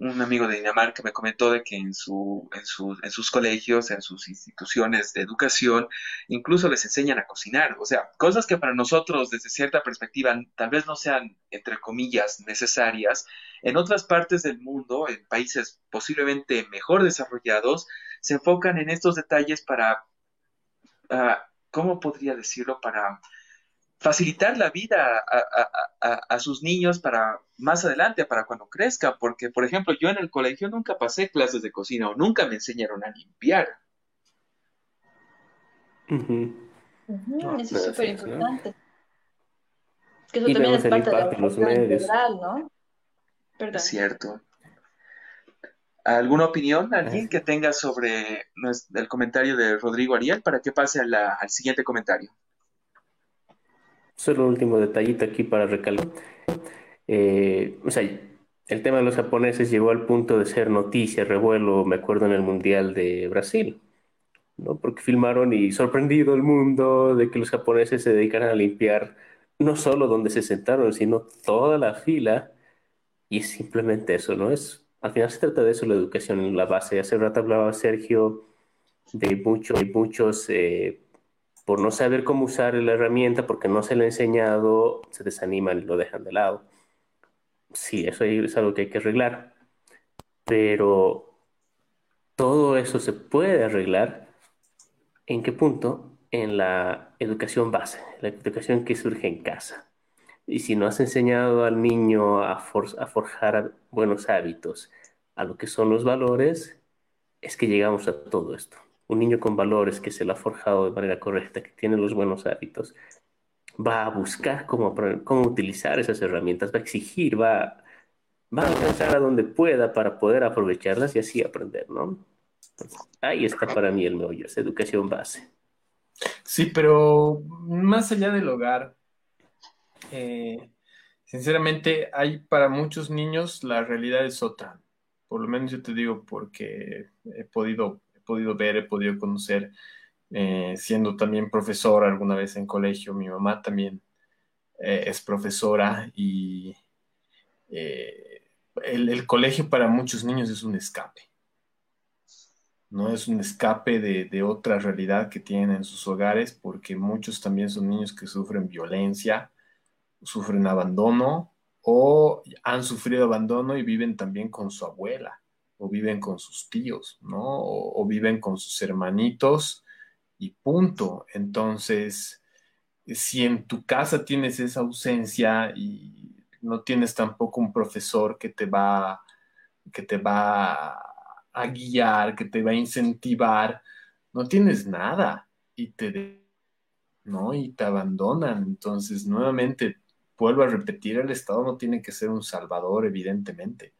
un amigo de Dinamarca me comentó de que en, su, en, en sus colegios, en sus instituciones de educación, incluso les enseñan a cocinar. O sea, cosas que para nosotros, desde cierta perspectiva, tal vez no sean, entre comillas, necesarias. En otras partes del mundo, en países posiblemente mejor desarrollados, se enfocan en estos detalles para Ah, ¿cómo podría decirlo? Para facilitar la vida a, sus niños para más adelante, para cuando crezcan, porque, por ejemplo, yo en el colegio nunca pasé clases de cocina o nunca me enseñaron a limpiar. eso es súper importante. que eso también es parte de la educación integral, ¿no? Perdón. Es cierto. ¿Alguna opinión, alguien que tenga sobre el comentario de Rodrigo Ariel para que pase al siguiente comentario? Solo un último detallito aquí para recalcar. Eh, o sea, el tema de los japoneses llegó al punto de ser noticia, revuelo, me acuerdo en el Mundial de Brasil, ¿no? Porque filmaron y sorprendido el mundo de que los japoneses se dedicaran a limpiar no solo donde se sentaron, sino toda la fila, y es simplemente eso, ¿no? Es, al final se trata de eso, la educación en la base. Hace rato hablaba Sergio de, mucho, de muchos, eh, por no saber cómo usar la herramienta, porque no se le ha enseñado, se desaniman y lo dejan de lado. Sí, eso es algo que hay que arreglar, pero todo eso se puede arreglar. ¿En qué punto? En la educación base, la educación que surge en casa. Y si no has enseñado al niño a, a forjar buenos hábitos, a lo que son los valores, es que llegamos a todo esto. Un niño con valores que se lo ha forjado de manera correcta, que tiene los buenos hábitos, va a buscar cómo, cómo utilizar esas herramientas, va a exigir, va, va a alcanzar a donde pueda para poder aprovecharlas y así aprender, ¿no? ahí está para mí el meollo, es educación base. Sí, pero más allá del hogar, eh, sinceramente, hay para muchos niños la realidad es otra. Por lo menos yo te digo porque he podido, he podido ver, he podido conocer, eh, siendo también profesora alguna vez en colegio. Mi mamá también eh, es profesora y el, el colegio para muchos niños es un escape no es un escape de, otra realidad que tienen en sus hogares, porque muchos también son niños que sufren violencia, sufren abandono o han sufrido abandono y viven también con su abuela o viven con sus tíos, ¿no? O, viven con sus hermanitos y punto. Entonces, si en tu casa tienes esa ausencia y no tienes tampoco un profesor que te va, que te va a guiar, que te va a incentivar, no tienes nada y te, ¿no? y te abandonan. Entonces, nuevamente, vuelvo a repetir, el Estado no tiene que ser un salvador, evidentemente,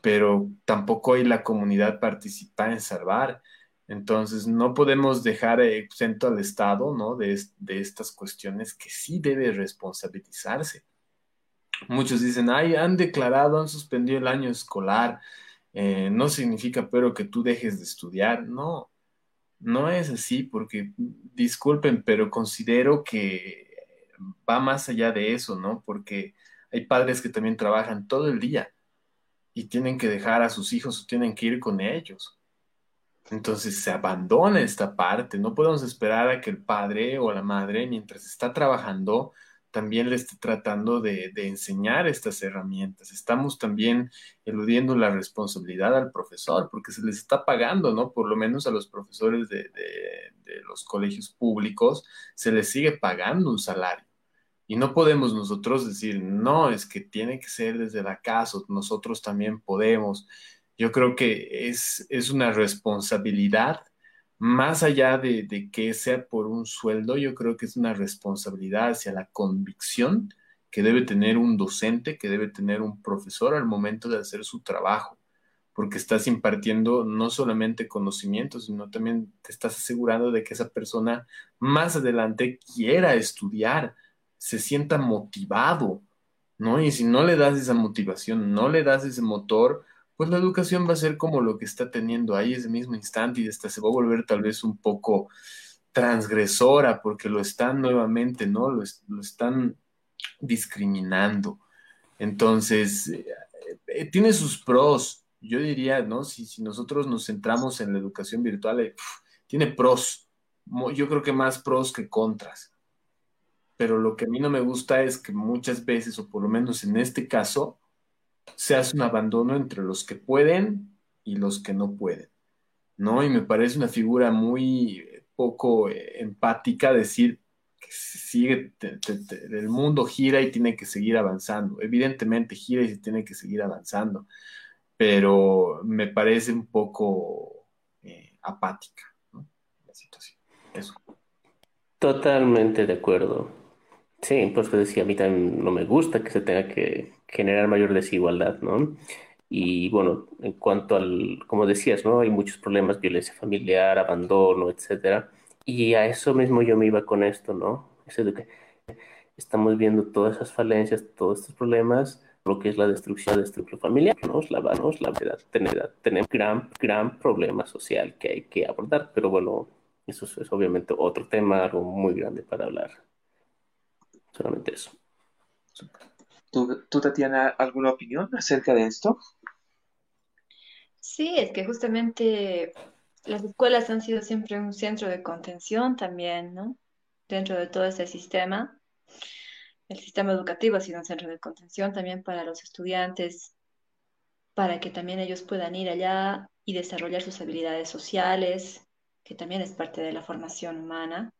pero tampoco hay la comunidad participa en salvar. Entonces, no podemos dejar exento al Estado, ¿no? De, de estas cuestiones que sí debe responsabilizarse. Muchos dicen, ay, han declarado, han suspendido el año escolar. Eh, no significa pero que tú dejes de estudiar, no, no es así, porque disculpen, pero considero que va más allá de eso, ¿no? Porque hay padres que también trabajan todo el día y tienen que dejar a sus hijos o tienen que ir con ellos. Entonces se abandona esta parte, no podemos esperar a que el padre o la madre, mientras está trabajando, también le esté tratando de, enseñar estas herramientas. Estamos también eludiendo la responsabilidad al profesor, porque se les está pagando, ¿no? Por lo menos a los profesores de, de los colegios públicos se les sigue pagando un salario. Y no podemos nosotros decir, no, es que tiene que ser desde la casa, nosotros también podemos. Yo creo que es, es una responsabilidad más allá de, que sea por un sueldo, yo creo que es una responsabilidad hacia la convicción que debe tener un docente, que debe tener un profesor al momento de hacer su trabajo, porque estás impartiendo no solamente conocimientos, sino también te estás asegurando de que esa persona más adelante quiera estudiar, se sienta motivado, ¿no? Y si no le das esa motivación, no le das ese motor, pues la educación va a ser como lo que está teniendo ahí ese mismo instante y hasta se va a volver tal vez un poco transgresora porque lo están nuevamente, ¿no? Lo, están discriminando. Entonces, eh, eh, tiene sus pros. Yo diría, ¿no? Si, nosotros nos centramos en la educación virtual, eh, tiene pros. Yo creo que más pros que contras. Pero lo que a mí no me gusta es que muchas veces, o por lo menos en este caso, se hace un abandono entre los que pueden y los que no pueden, ¿no? Y me parece una figura muy poco eh, empática decir que sigue, el mundo gira y tiene que seguir avanzando. Evidentemente gira y se tiene que seguir avanzando, pero me parece un poco eh, apática ¿no? la situación. Eso. Totalmente de acuerdo. Sí, pues te decía, a mí también no me gusta que se tenga que generar mayor desigualdad, ¿no? Y bueno, en cuanto al, como decías, ¿no? Hay muchos problemas, violencia familiar, abandono, etcétera. Y a eso mismo yo me iba con esto, ¿no? Es que estamos viendo todas esas falencias, todos estos problemas, lo que es la destrucción, destrucción familiar, ¿no? La, la verdad, tener, tener gran, gran problema social que hay que abordar, pero bueno, eso es, es obviamente otro tema, algo muy grande para hablar. Solamente eso. ¿Tú, ¿Tú, Tatiana, alguna opinión acerca de esto? Sí, es que justamente las escuelas han sido siempre un centro de contención también, ¿no? Dentro de todo ese sistema. El sistema educativo ha sido un centro de contención también para los estudiantes, para que también ellos puedan ir allá y desarrollar sus habilidades sociales, que también es parte de la formación humana.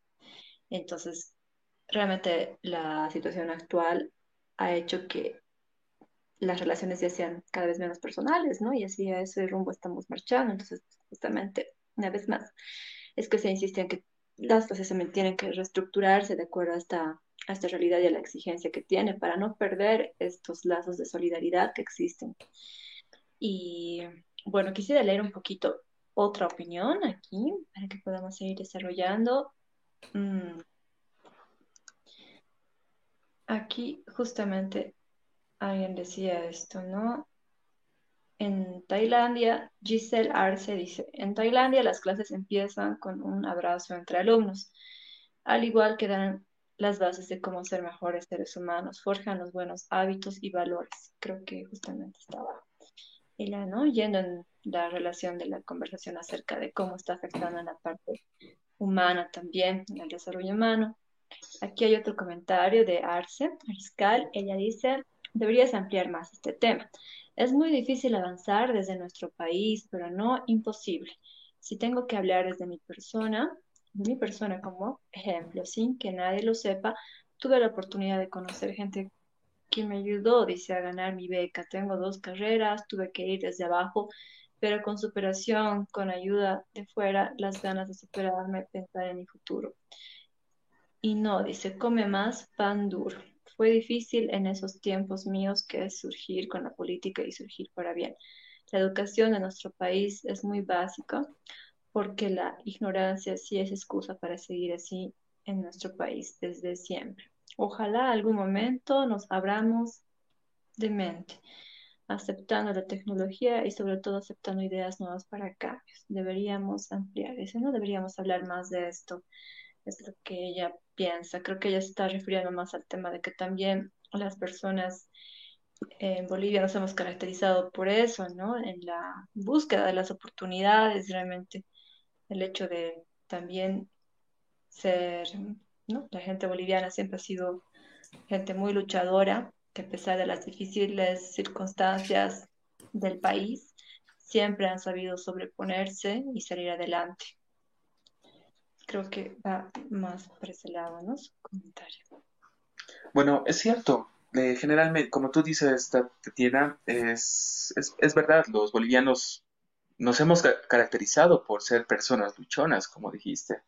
Entonces, realmente la situación actual ha hecho que las relaciones ya sean cada vez menos personales, ¿no? Y así a ese rumbo estamos marchando. Entonces, justamente, una vez más, es que se insiste en que las cosas se tienen que reestructurarse de acuerdo a esta, a realidad y a la exigencia que tiene para no perder estos lazos de solidaridad que existen. Y bueno, quisiera leer un poquito otra opinión aquí para que podamos seguir desarrollando. Mm. Aquí justamente alguien decía esto, ¿no? En Tailandia, Giselle Arce dice, en Tailandia las clases empiezan con un abrazo entre alumnos, al igual que dan las bases de cómo ser mejores seres humanos, forjan los buenos hábitos y valores. Creo que justamente estaba ella, ¿no? Yendo en la relación de la conversación acerca de cómo está afectando en la parte humana también, en el desarrollo humano. Aquí hay otro comentario de Arce Ariscal. Ella dice, deberías ampliar más este tema. Es muy difícil avanzar desde nuestro país, pero no imposible. Si tengo que hablar desde mi persona, mi persona como ejemplo, sin que nadie lo sepa, tuve la oportunidad de conocer gente que me ayudó, dice, a ganar mi beca. Tengo dos carreras, tuve que ir desde abajo, pero con superación, con ayuda de fuera, las ganas de superarme, pensar en mi futuro. Y no, dice, come más pan duro. Fue difícil en esos tiempos míos que surgir con la política y surgir para bien. La educación en nuestro país es muy básica porque la ignorancia sí es excusa para seguir así en nuestro país desde siempre. Ojalá algún momento nos abramos de mente, aceptando la tecnología y sobre todo aceptando ideas nuevas para cambios. Deberíamos ampliar eso, no deberíamos hablar más de esto. Es lo que ella piensa. Creo que ella está refiriendo más al tema de que también las personas en Bolivia nos hemos caracterizado por eso, ¿no? En la búsqueda de las oportunidades, realmente el hecho de también ser la gente boliviana siempre ha sido gente muy luchadora, que a pesar de las difíciles circunstancias del país, siempre han sabido sobreponerse y salir adelante. Creo que va más por ese. Su comentario. Bueno, es cierto. Eh, generalmente, como tú dices, Tatiana, es, es, es verdad, los bolivianos nos hemos caracterizado por ser personas luchonas, como dijiste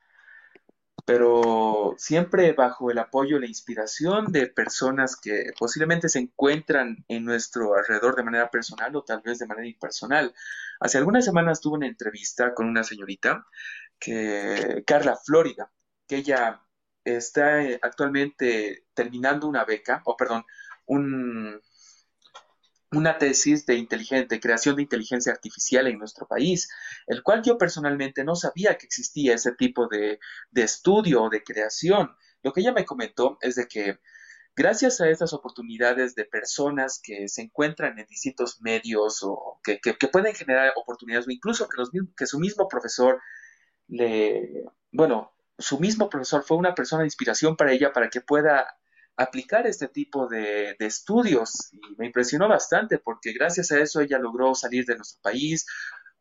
pero siempre bajo el apoyo y la inspiración de personas que posiblemente se encuentran en nuestro alrededor de manera personal o tal vez de manera impersonal. Hace algunas semanas tuve una entrevista con una señorita, que, Carla Florida, que ella está eh, actualmente terminando una beca, o perdón, un, una tesis de, inteligente, creación de inteligencia artificial en nuestro país, el cual yo personalmente no sabía que existía ese tipo de, de estudio o de creación. Lo que ella me comentó es de que gracias a estas oportunidades de personas que se encuentran en distintos medios o que, que, pueden generar oportunidades o incluso que, los, que su mismo profesor le, bueno, su mismo profesor fue una persona de inspiración para ella para que pueda aplicar este tipo de, estudios. Y me impresionó bastante porque gracias a eso ella logró salir de nuestro país,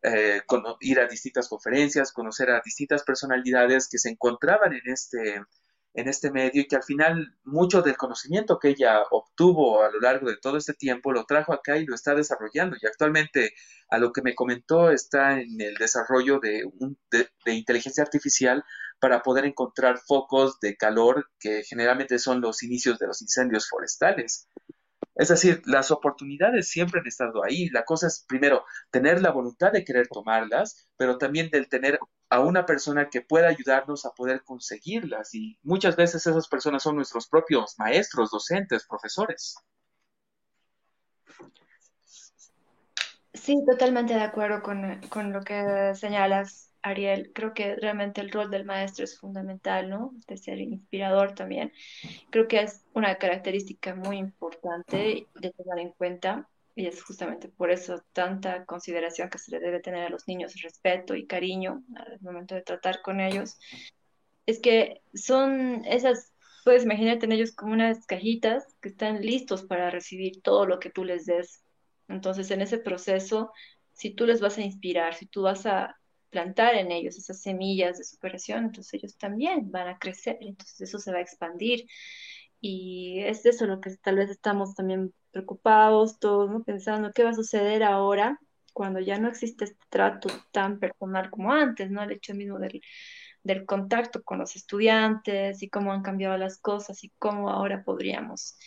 eh, ir a distintas conferencias, conocer a distintas personalidades que se encontraban en este, en este medio y que al final mucho del conocimiento que ella obtuvo a lo largo de todo este tiempo lo trajo acá y lo está desarrollando y actualmente a lo que me comentó está en el desarrollo de, un, de inteligencia artificial para poder encontrar focos de calor que generalmente son los inicios de los incendios forestales. Es decir, las oportunidades siempre han estado ahí. La cosa es, primero, tener la voluntad de querer tomarlas, pero también del tener a una persona que pueda ayudarnos a poder conseguirlas. Y muchas veces esas personas son nuestros propios maestros, docentes, profesores. Sí, totalmente de acuerdo con, con lo que señalas Ariel, creo que realmente el rol del maestro es fundamental, ¿no? De ser inspirador también. Creo que es una característica muy importante de tomar en cuenta y es justamente por eso tanta consideración que se le debe tener a los niños, respeto y cariño al momento de tratar con ellos. Es que son esas, puedes imaginarte en ellos como unas cajitas que están listos para recibir todo lo que tú les des. Entonces, en ese proceso, si tú les vas a inspirar, si tú vas a plantar en ellos esas semillas de superación, entonces ellos también van a crecer, entonces eso se va a expandir. Y es eso lo que tal vez estamos también preocupados todos, ¿no? Pensando qué va a suceder ahora cuando ya no existe este trato tan personal como antes, ¿no? El hecho mismo del, del contacto con los estudiantes y cómo han cambiado las cosas y cómo ahora podríamos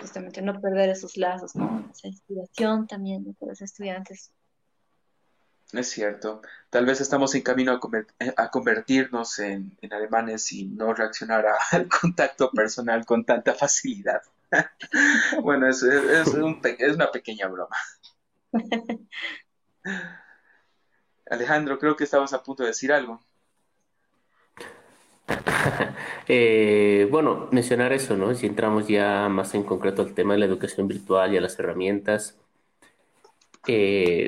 justamente no perder esos lazos, ¿no? Esa inspiración también de los estudiantes. Es cierto. Tal vez estamos en camino a, eh, convertirnos en, alemanes y no reaccionar al contacto personal con tanta facilidad. bueno, es, es, una pequeña broma. Alejandro, creo que estabas a punto de decir algo. Eh, bueno, mencionar eso, ¿no? Si entramos ya más en concreto al tema de la educación virtual y a las herramientas,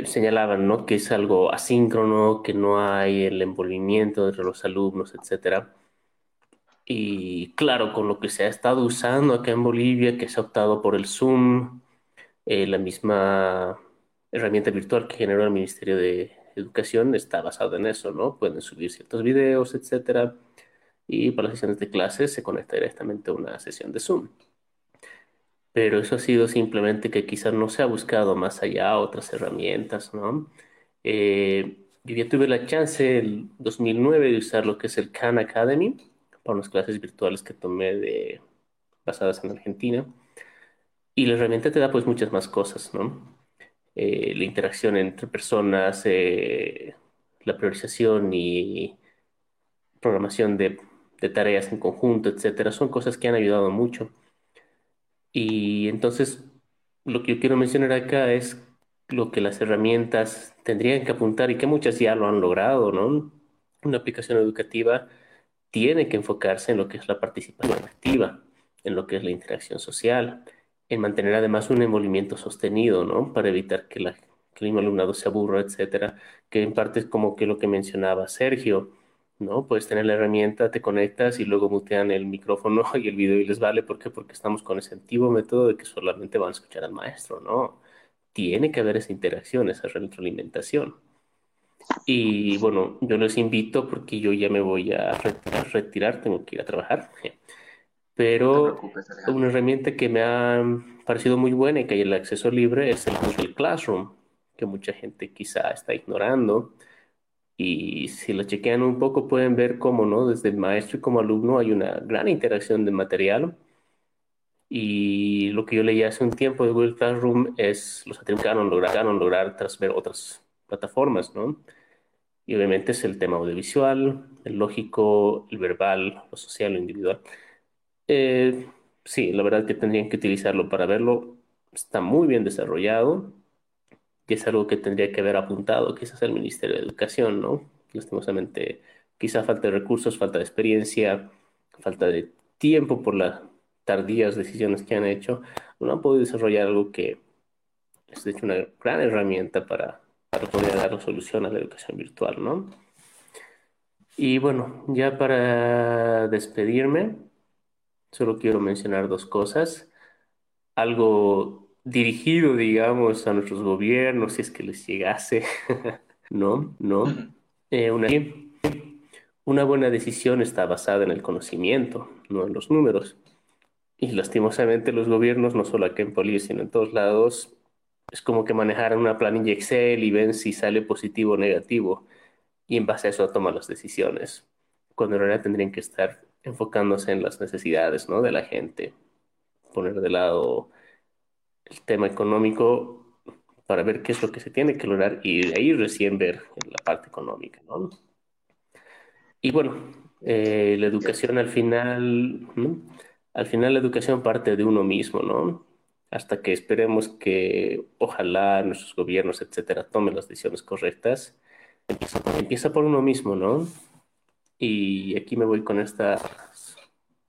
señalaban, ¿no? Que es algo asíncrono, que no hay el envolvimiento entre los alumnos, etcétera. Y claro, con lo que se ha estado usando acá en Bolivia, que se ha optado por el Zoom, eh, la misma herramienta virtual que generó el Ministerio de Educación está basada en eso, ¿no? Pueden subir ciertos videos, etcétera. Y para las sesiones de clases se conecta directamente a una sesión de Zoom pero eso ha sido simplemente que quizás no se ha buscado más allá otras herramientas, ¿no? Eh, yo ya tuve la chance en 2009 de usar lo que es el Khan Academy para unas clases virtuales que tomé de, basadas en Argentina. Y la herramienta te da pues muchas más cosas, ¿no? Eh, la interacción entre personas, eh, la priorización y programación de, de tareas en conjunto, etcétera, son cosas que han ayudado mucho. Y entonces, lo que yo quiero mencionar acá es lo que las herramientas tendrían que apuntar y que muchas ya lo han logrado, ¿no? Una aplicación educativa tiene que enfocarse en lo que es la participación activa, en lo que es la interacción social, en mantener además un envolvimiento sostenido, ¿no? Para evitar que, la, que el alumnado se aburra, etcétera, que en parte es como que lo que mencionaba Sergio, ¿no? Puedes tener la herramienta, te conectas y luego mutean el micrófono y el video y les vale. ¿Por qué? Porque estamos con ese antiguo método de que solamente van a escuchar al maestro, ¿no? Tiene que haber esa interacción, esa retroalimentación. Y bueno, yo les invito porque yo ya me voy a retirar, tengo que ir a trabajar. Pero una herramienta que me ha parecido muy buena y que hay el acceso libre es el Google Classroom, que mucha gente quizá está ignorando y si lo chequean un poco, pueden ver cómo, ¿no? Desde maestro y como alumno hay una gran interacción de material. Y lo que yo leí hace un tiempo de Google Classroom es los lograron, lograron lograr tras ver otras plataformas, ¿no? Y obviamente es el tema audiovisual, el lógico, el verbal, lo social, lo individual. Eh, sí, la verdad que tendrían que utilizarlo para verlo. Está muy bien desarrollado que es algo que tendría que haber apuntado quizás el Ministerio de Educación, ¿no? Lastimosamente, quizá falta de recursos, falta de experiencia, falta de tiempo por las tardías decisiones que han hecho, no han podido desarrollar algo que es de hecho una gran herramienta para, para poder dar solución a la educación virtual, ¿no? Y bueno, ya para despedirme, solo quiero mencionar dos cosas. Algo dirigido, digamos, a nuestros gobiernos, si es que les llegase. no, no. Eh, una, una buena decisión está basada en el conocimiento, no en los números. Y lastimosamente los gobiernos, no solo aquí en Bolivia, sino en todos lados, es como que manejaran una planilla Excel y ven si sale positivo o negativo. Y en base a eso toman las decisiones. Cuando en realidad tendrían que estar enfocándose en las necesidades ¿no? de la gente. Poner de lado el tema económico para ver qué es lo que se tiene que lograr y de ahí recién ver la parte económica, ¿no? Y bueno, eh, la educación al final, al final la educación parte de uno mismo, ¿no? Hasta que esperemos que ojalá nuestros gobiernos, etcétera, tomen las decisiones correctas empieza por uno mismo, ¿no? Y aquí me voy con estas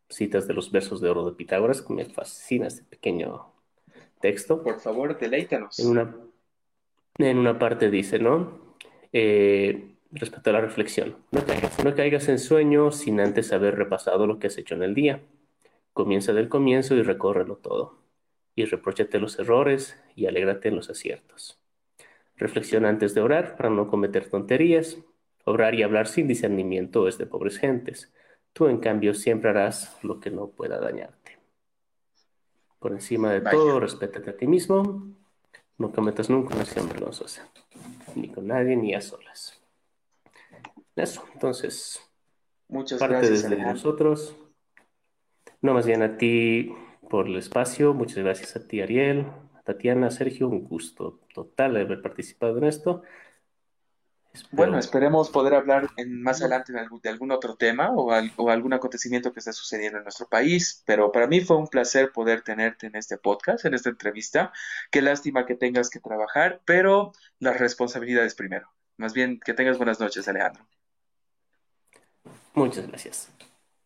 citas de los versos de oro de Pitágoras, que me fascina este pequeño texto. Por favor, deleítanos. En una, en una parte dice, ¿no? Eh, respecto a la reflexión, no caigas, no caigas en sueño sin antes haber repasado lo que has hecho en el día. Comienza del comienzo y recórrelo todo. Y repróchate los errores y alégrate en los aciertos. Reflexiona antes de orar para no cometer tonterías. Obrar y hablar sin discernimiento es de pobres gentes. Tú, en cambio, siempre harás lo que no pueda dañarte. Por encima de todo, respétate a ti mismo. No cometas nunca una acción vergonzosa, ni con nadie ni a solas. Eso, entonces, Muchas parte gracias, desde Alejandro. nosotros. No, más bien a ti por el espacio. Muchas gracias a ti, Ariel, a Tatiana, Sergio. Un gusto total haber participado en esto. Bueno, esperemos poder hablar en, más adelante de algún, de algún otro tema o, al- o algún acontecimiento que esté sucediendo en nuestro país, pero para mí fue un placer poder tenerte en este podcast, en esta entrevista. Qué lástima que tengas que trabajar, pero las responsabilidades primero. Más bien, que tengas buenas noches, Alejandro. Muchas gracias.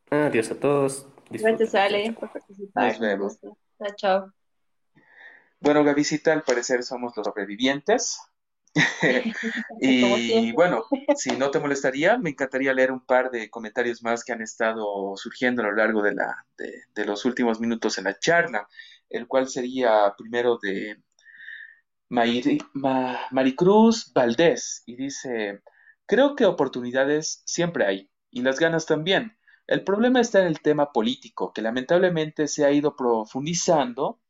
Adiós a todos. Disfruten. Gracias, Ale, por participar. Nos vemos. Chao, chao. Bueno, Gavisita, al parecer somos los sobrevivientes. Y bueno, si no te molestaría, me encantaría leer un par de comentarios más que han estado surgiendo a lo largo de la, de, de los últimos minutos en la charla, el cual sería primero de Ma- Maricruz Valdés, y dice, creo que oportunidades siempre hay, y las ganas también. El problema está en el tema político, que lamentablemente se ha ido profundizando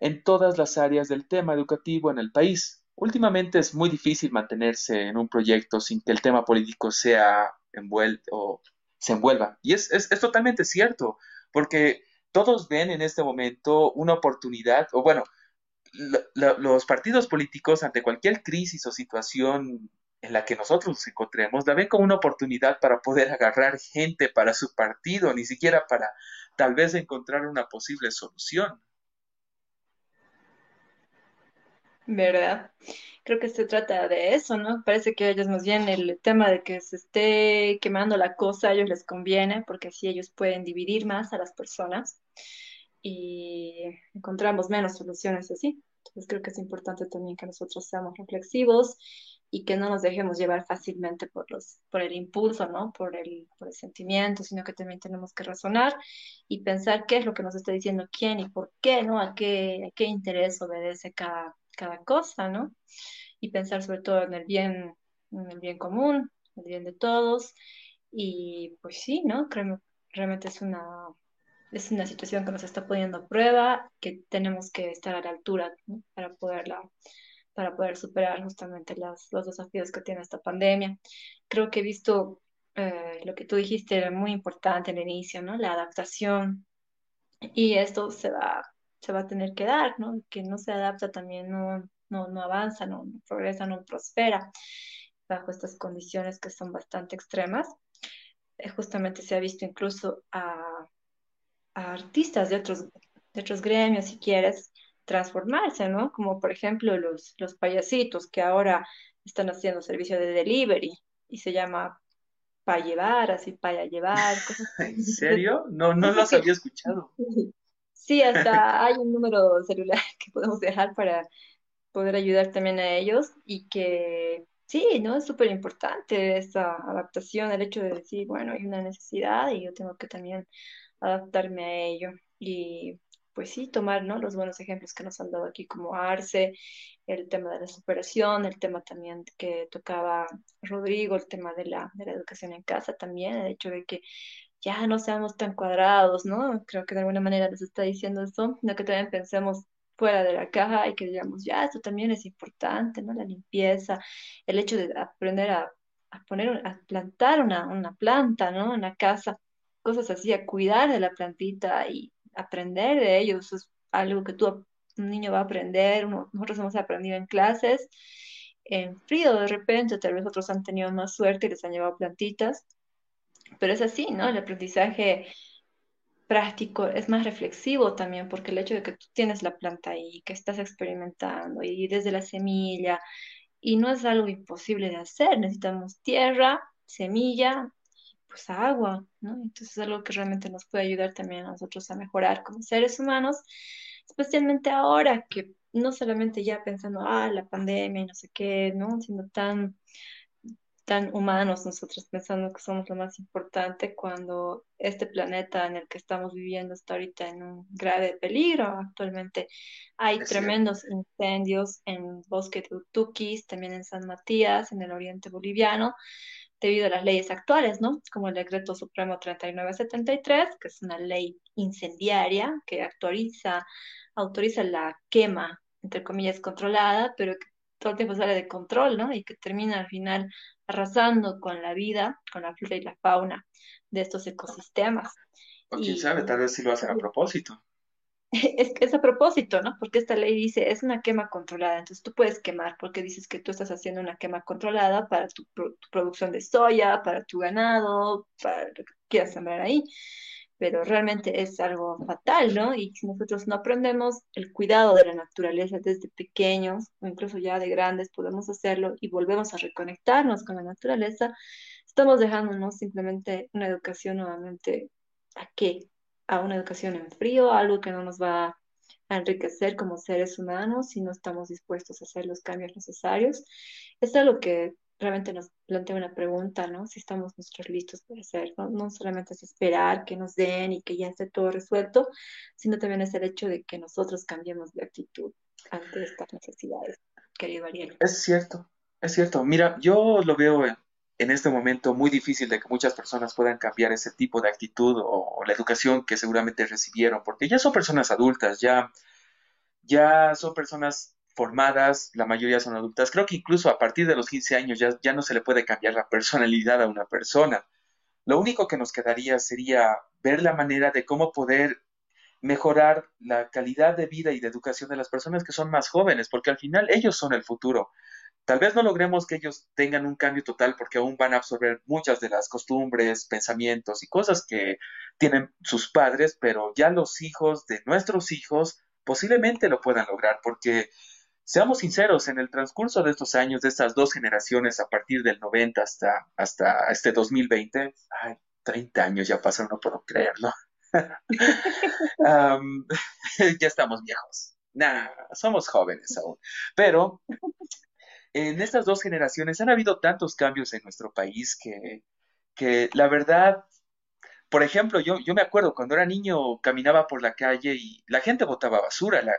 en todas las áreas del tema educativo en el país. Últimamente es muy difícil mantenerse en un proyecto sin que el tema político sea envuelto o se envuelva. Y es, es, es totalmente cierto, porque todos ven en este momento una oportunidad, o bueno, los partidos políticos ante cualquier crisis o situación en la que nosotros nos encontremos, la ven como una oportunidad para poder agarrar gente para su partido, ni siquiera para tal vez encontrar una posible solución. ¿Verdad? Creo que se trata de eso, ¿no? Parece que a ellos más bien el tema de que se esté quemando la cosa, a ellos les conviene, porque así ellos pueden dividir más a las personas y encontramos menos soluciones así. Entonces creo que es importante también que nosotros seamos reflexivos y que no nos dejemos llevar fácilmente por los, por el impulso, ¿no? Por el, por el sentimiento, sino que también tenemos que razonar y pensar qué es lo que nos está diciendo quién y por qué, ¿no? A qué, a qué interés obedece cada, cada cosa, ¿no? Y pensar sobre todo en el bien, en el bien común, el bien de todos. Y pues sí, ¿no? Creo, realmente es una, es una situación que nos está poniendo a prueba, que tenemos que estar a la altura, ¿no? Para poderla, para poder superar justamente las, los desafíos que tiene esta pandemia. Creo que he visto eh, lo que tú dijiste era muy importante al inicio, ¿no? La adaptación. Y esto se va, se va a tener que dar, ¿no? Que no se adapta también no, no, no avanza, no, no progresa, no prospera bajo estas condiciones que son bastante extremas. Eh, justamente se ha visto incluso a, a artistas de otros, de otros gremios, si quieres, transformarse, ¿no? Como por ejemplo los, los payasitos que ahora están haciendo servicio de delivery y se llama para llevar, así para llevar, cosas ¿En serio? No, no los había escuchado. Sí, hasta hay un número celular que podemos dejar para poder ayudar también a ellos y que sí, ¿no? Es súper importante esa adaptación, el hecho de decir, bueno, hay una necesidad y yo tengo que también adaptarme a ello. Y pues sí, tomar, ¿no? Los buenos ejemplos que nos han dado aquí como Arce, el tema de la superación, el tema también que tocaba Rodrigo, el tema de la, de la educación en casa también, el hecho de que ya no seamos tan cuadrados, ¿no? Creo que de alguna manera les está diciendo eso, sino que también pensemos fuera de la caja y que digamos, ya, esto también es importante, ¿no? La limpieza, el hecho de aprender a, poner, a plantar una, una planta, ¿no? En la casa, cosas así, a cuidar de la plantita y aprender de ellos, es algo que tú, un niño va a aprender, uno- nosotros hemos aprendido en clases, en frío de repente, tal vez otros han tenido más suerte y les han llevado plantitas, pero es así, ¿no? El aprendizaje práctico es más reflexivo también, porque el hecho de que tú tienes la planta ahí, que estás experimentando y desde la semilla y no es algo imposible de hacer. Necesitamos tierra, semilla, pues agua, ¿no? Entonces es algo que realmente nos puede ayudar también a nosotros a mejorar como seres humanos, especialmente ahora que no solamente ya pensando, ah, la pandemia y no sé qué, ¿no? Sino tan tan humanos nosotros pensando que somos lo más importante cuando este planeta en el que estamos viviendo está ahorita en un grave peligro. Actualmente hay tremendos incendios en bosque de Utuquis, también en San Matías, en el oriente boliviano, debido a las leyes actuales, ¿no? Como el Decreto Supremo 3973, que es una ley incendiaria que actualiza, autoriza la quema, entre comillas, controlada, pero que todo el tiempo sale de control, ¿no? Y que termina al final arrasando con la vida, con la flora y la fauna de estos ecosistemas. O quién sabe, tal vez sí lo hacen a propósito. Es a propósito, ¿no? Porque esta ley dice, es una quema controlada, entonces tú puedes quemar porque dices que tú estás haciendo una quema controlada para tu, tu producción de soya, para tu ganado, para lo que quieras sembrar ahí pero realmente es algo fatal, ¿no? Y si nosotros no aprendemos el cuidado de la naturaleza desde pequeños o incluso ya de grandes podemos hacerlo y volvemos a reconectarnos con la naturaleza, estamos dejándonos simplemente una educación nuevamente a qué? A una educación en frío, algo que no nos va a enriquecer como seres humanos si no estamos dispuestos a hacer los cambios necesarios. Es algo que realmente nos plantea una pregunta, ¿no? Si estamos nosotros listos para hacer, ¿no? No solamente es esperar que nos den y que ya esté todo resuelto, sino también es el hecho de que nosotros cambiemos de actitud ante estas necesidades, querido Ariel. Es cierto, es cierto. Mira, yo lo veo en, este momento muy difícil de que muchas personas puedan cambiar ese tipo de actitud o, o la educación que seguramente recibieron, porque ya son personas adultas, ya, ya son personas formadas, la mayoría son adultas. Creo que incluso a partir de los 15 años ya, ya no se le puede cambiar la personalidad a una persona. Lo único que nos quedaría sería ver la manera de cómo poder mejorar la calidad de vida y de educación de las personas que son más jóvenes, porque al final ellos son el futuro. Tal vez no logremos que ellos tengan un cambio total porque aún van a absorber muchas de las costumbres, pensamientos y cosas que tienen sus padres, pero ya los hijos de nuestros hijos posiblemente lo puedan lograr porque Seamos sinceros, en el transcurso de estos años, de estas dos generaciones, a partir del 90 hasta, hasta este 2020, ay, 30 años ya pasaron, no puedo creerlo. ya estamos viejos. Nah, somos jóvenes aún. Pero en estas dos generaciones han habido tantos cambios en nuestro país que, que la verdad, por ejemplo, yo, yo me acuerdo cuando era niño caminaba por la calle y la gente botaba basura. La,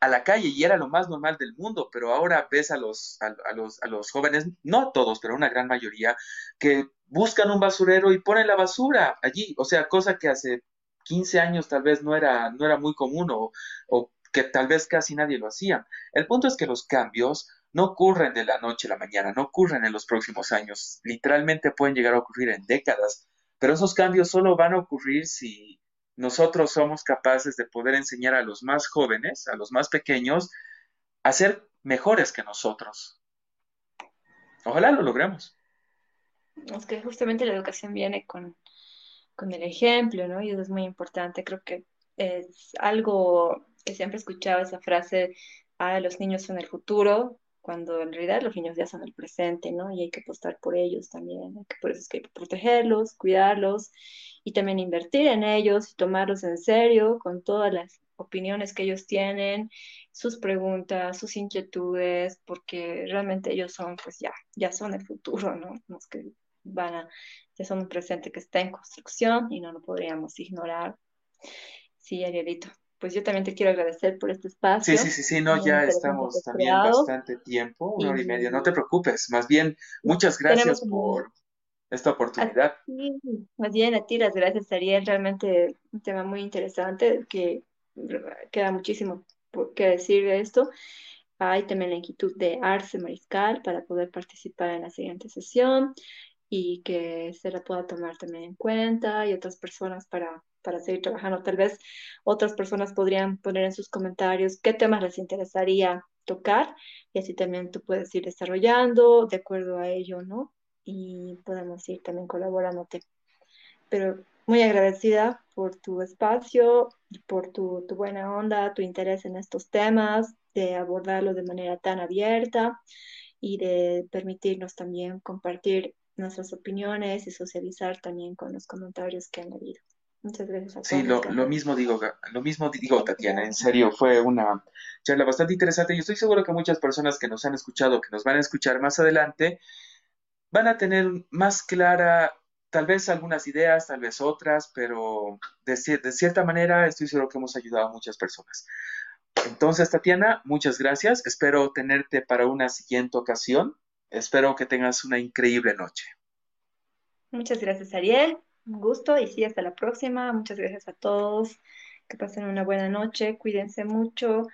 a la calle y era lo más normal del mundo, pero ahora ves a los, a, los, a los jóvenes, no todos, pero una gran mayoría, que buscan un basurero y ponen la basura allí, o sea, cosa que hace 15 años tal vez no era, no era muy común o, o que tal vez casi nadie lo hacía. El punto es que los cambios no ocurren de la noche a la mañana, no ocurren en los próximos años, literalmente pueden llegar a ocurrir en décadas, pero esos cambios solo van a ocurrir si nosotros somos capaces de poder enseñar a los más jóvenes, a los más pequeños, a ser mejores que nosotros. Ojalá lo logremos. Es que justamente la educación viene con, el ejemplo, ¿no? Y eso es muy importante. Creo que es algo que siempre he escuchado esa frase, ah, los niños son el futuro, cuando en realidad los niños ya son el presente, ¿no? Y hay que apostar por ellos también, por eso es que hay que protegerlos, cuidarlos y también invertir en ellos y tomarlos en serio con todas las opiniones que ellos tienen, sus preguntas, sus inquietudes, porque realmente ellos son, pues ya, ya son el futuro, ¿no? Los que van a, ya son un presente que está en construcción y no lo podríamos ignorar. Sí, Arielito pues yo también te quiero agradecer por este espacio. Sí, sí, sí, sí, no, ya estamos también bastante tiempo, una hora y media, no te preocupes, más bien, muchas gracias por esta oportunidad. más bien a ti las gracias, Ariel, realmente un tema muy interesante que queda muchísimo por qué decir de esto. Hay también la inquietud de Arce Mariscal para poder participar en la siguiente sesión y que se la pueda tomar también en cuenta y otras personas para, para seguir trabajando. Tal vez otras personas podrían poner en sus comentarios qué temas les interesaría tocar y así también tú puedes ir desarrollando de acuerdo a ello, ¿no? Y podemos ir también colaborándote pero muy agradecida por tu espacio, por tu, tu buena onda, tu interés en estos temas, de abordarlo de manera tan abierta y de permitirnos también compartir nuestras opiniones y socializar también con los comentarios que han habido. Muchas gracias. Sí, lo, lo, mismo digo, lo mismo digo, Tatiana, en serio, fue una charla bastante interesante y estoy seguro que muchas personas que nos han escuchado, que nos van a escuchar más adelante, van a tener más clara tal vez algunas ideas, tal vez otras, pero de, de cierta manera estoy seguro que hemos ayudado a muchas personas. Entonces, Tatiana, muchas gracias. Espero tenerte para una siguiente ocasión. Espero que tengas una increíble noche. Muchas gracias, Ariel. Un gusto y sí, hasta la próxima. Muchas gracias a todos. Que pasen una buena noche. Cuídense mucho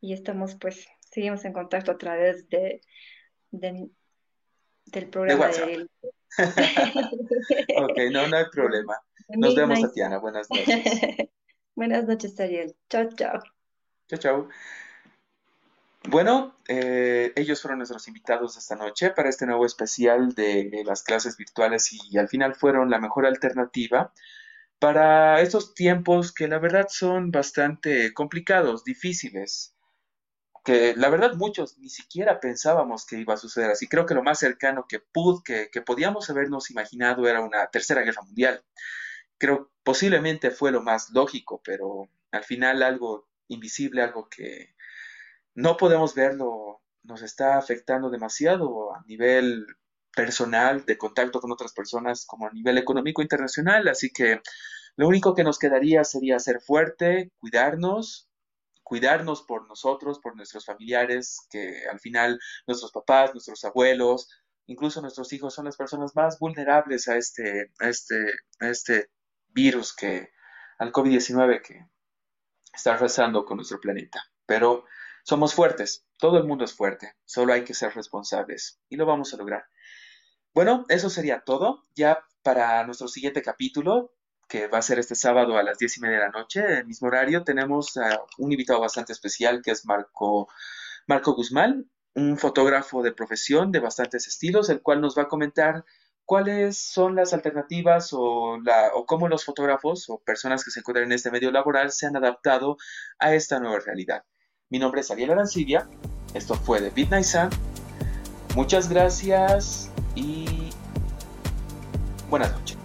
y estamos, pues, seguimos en contacto a través de, de del programa de, ok, no, no hay problema. Nos vemos, Tatiana. Buenas noches. Buenas noches, Ariel. Chao, chao. Chao, chao. Bueno, eh, ellos fueron nuestros invitados esta noche para este nuevo especial de las clases virtuales y al final fueron la mejor alternativa para estos tiempos que la verdad son bastante complicados, difíciles, que la verdad muchos ni siquiera pensábamos que iba a suceder así. Creo que lo más cercano que, pud, que, que podíamos habernos imaginado era una tercera guerra mundial. Creo posiblemente fue lo más lógico, pero al final algo invisible, algo que no podemos verlo, nos está afectando demasiado a nivel personal, de contacto con otras personas, como a nivel económico internacional. Así que lo único que nos quedaría sería ser fuerte, cuidarnos, cuidarnos por nosotros, por nuestros familiares, que al final nuestros papás, nuestros abuelos, incluso nuestros hijos son las personas más vulnerables a este, a este, a este virus que, al COVID-19 que está arrasando con nuestro planeta. Pero somos fuertes, todo el mundo es fuerte, solo hay que ser responsables y lo vamos a lograr. Bueno, eso sería todo. Ya para nuestro siguiente capítulo, que va a ser este sábado a las diez y media de la noche, en el mismo horario, tenemos a un invitado bastante especial que es Marco, Marco Guzmán, un fotógrafo de profesión de bastantes estilos, el cual nos va a comentar cuáles son las alternativas o, la, o cómo los fotógrafos o personas que se encuentran en este medio laboral se han adaptado a esta nueva realidad. Mi nombre es Ariel Arancibia, esto fue de Midnight Sun. Muchas gracias y buenas noches.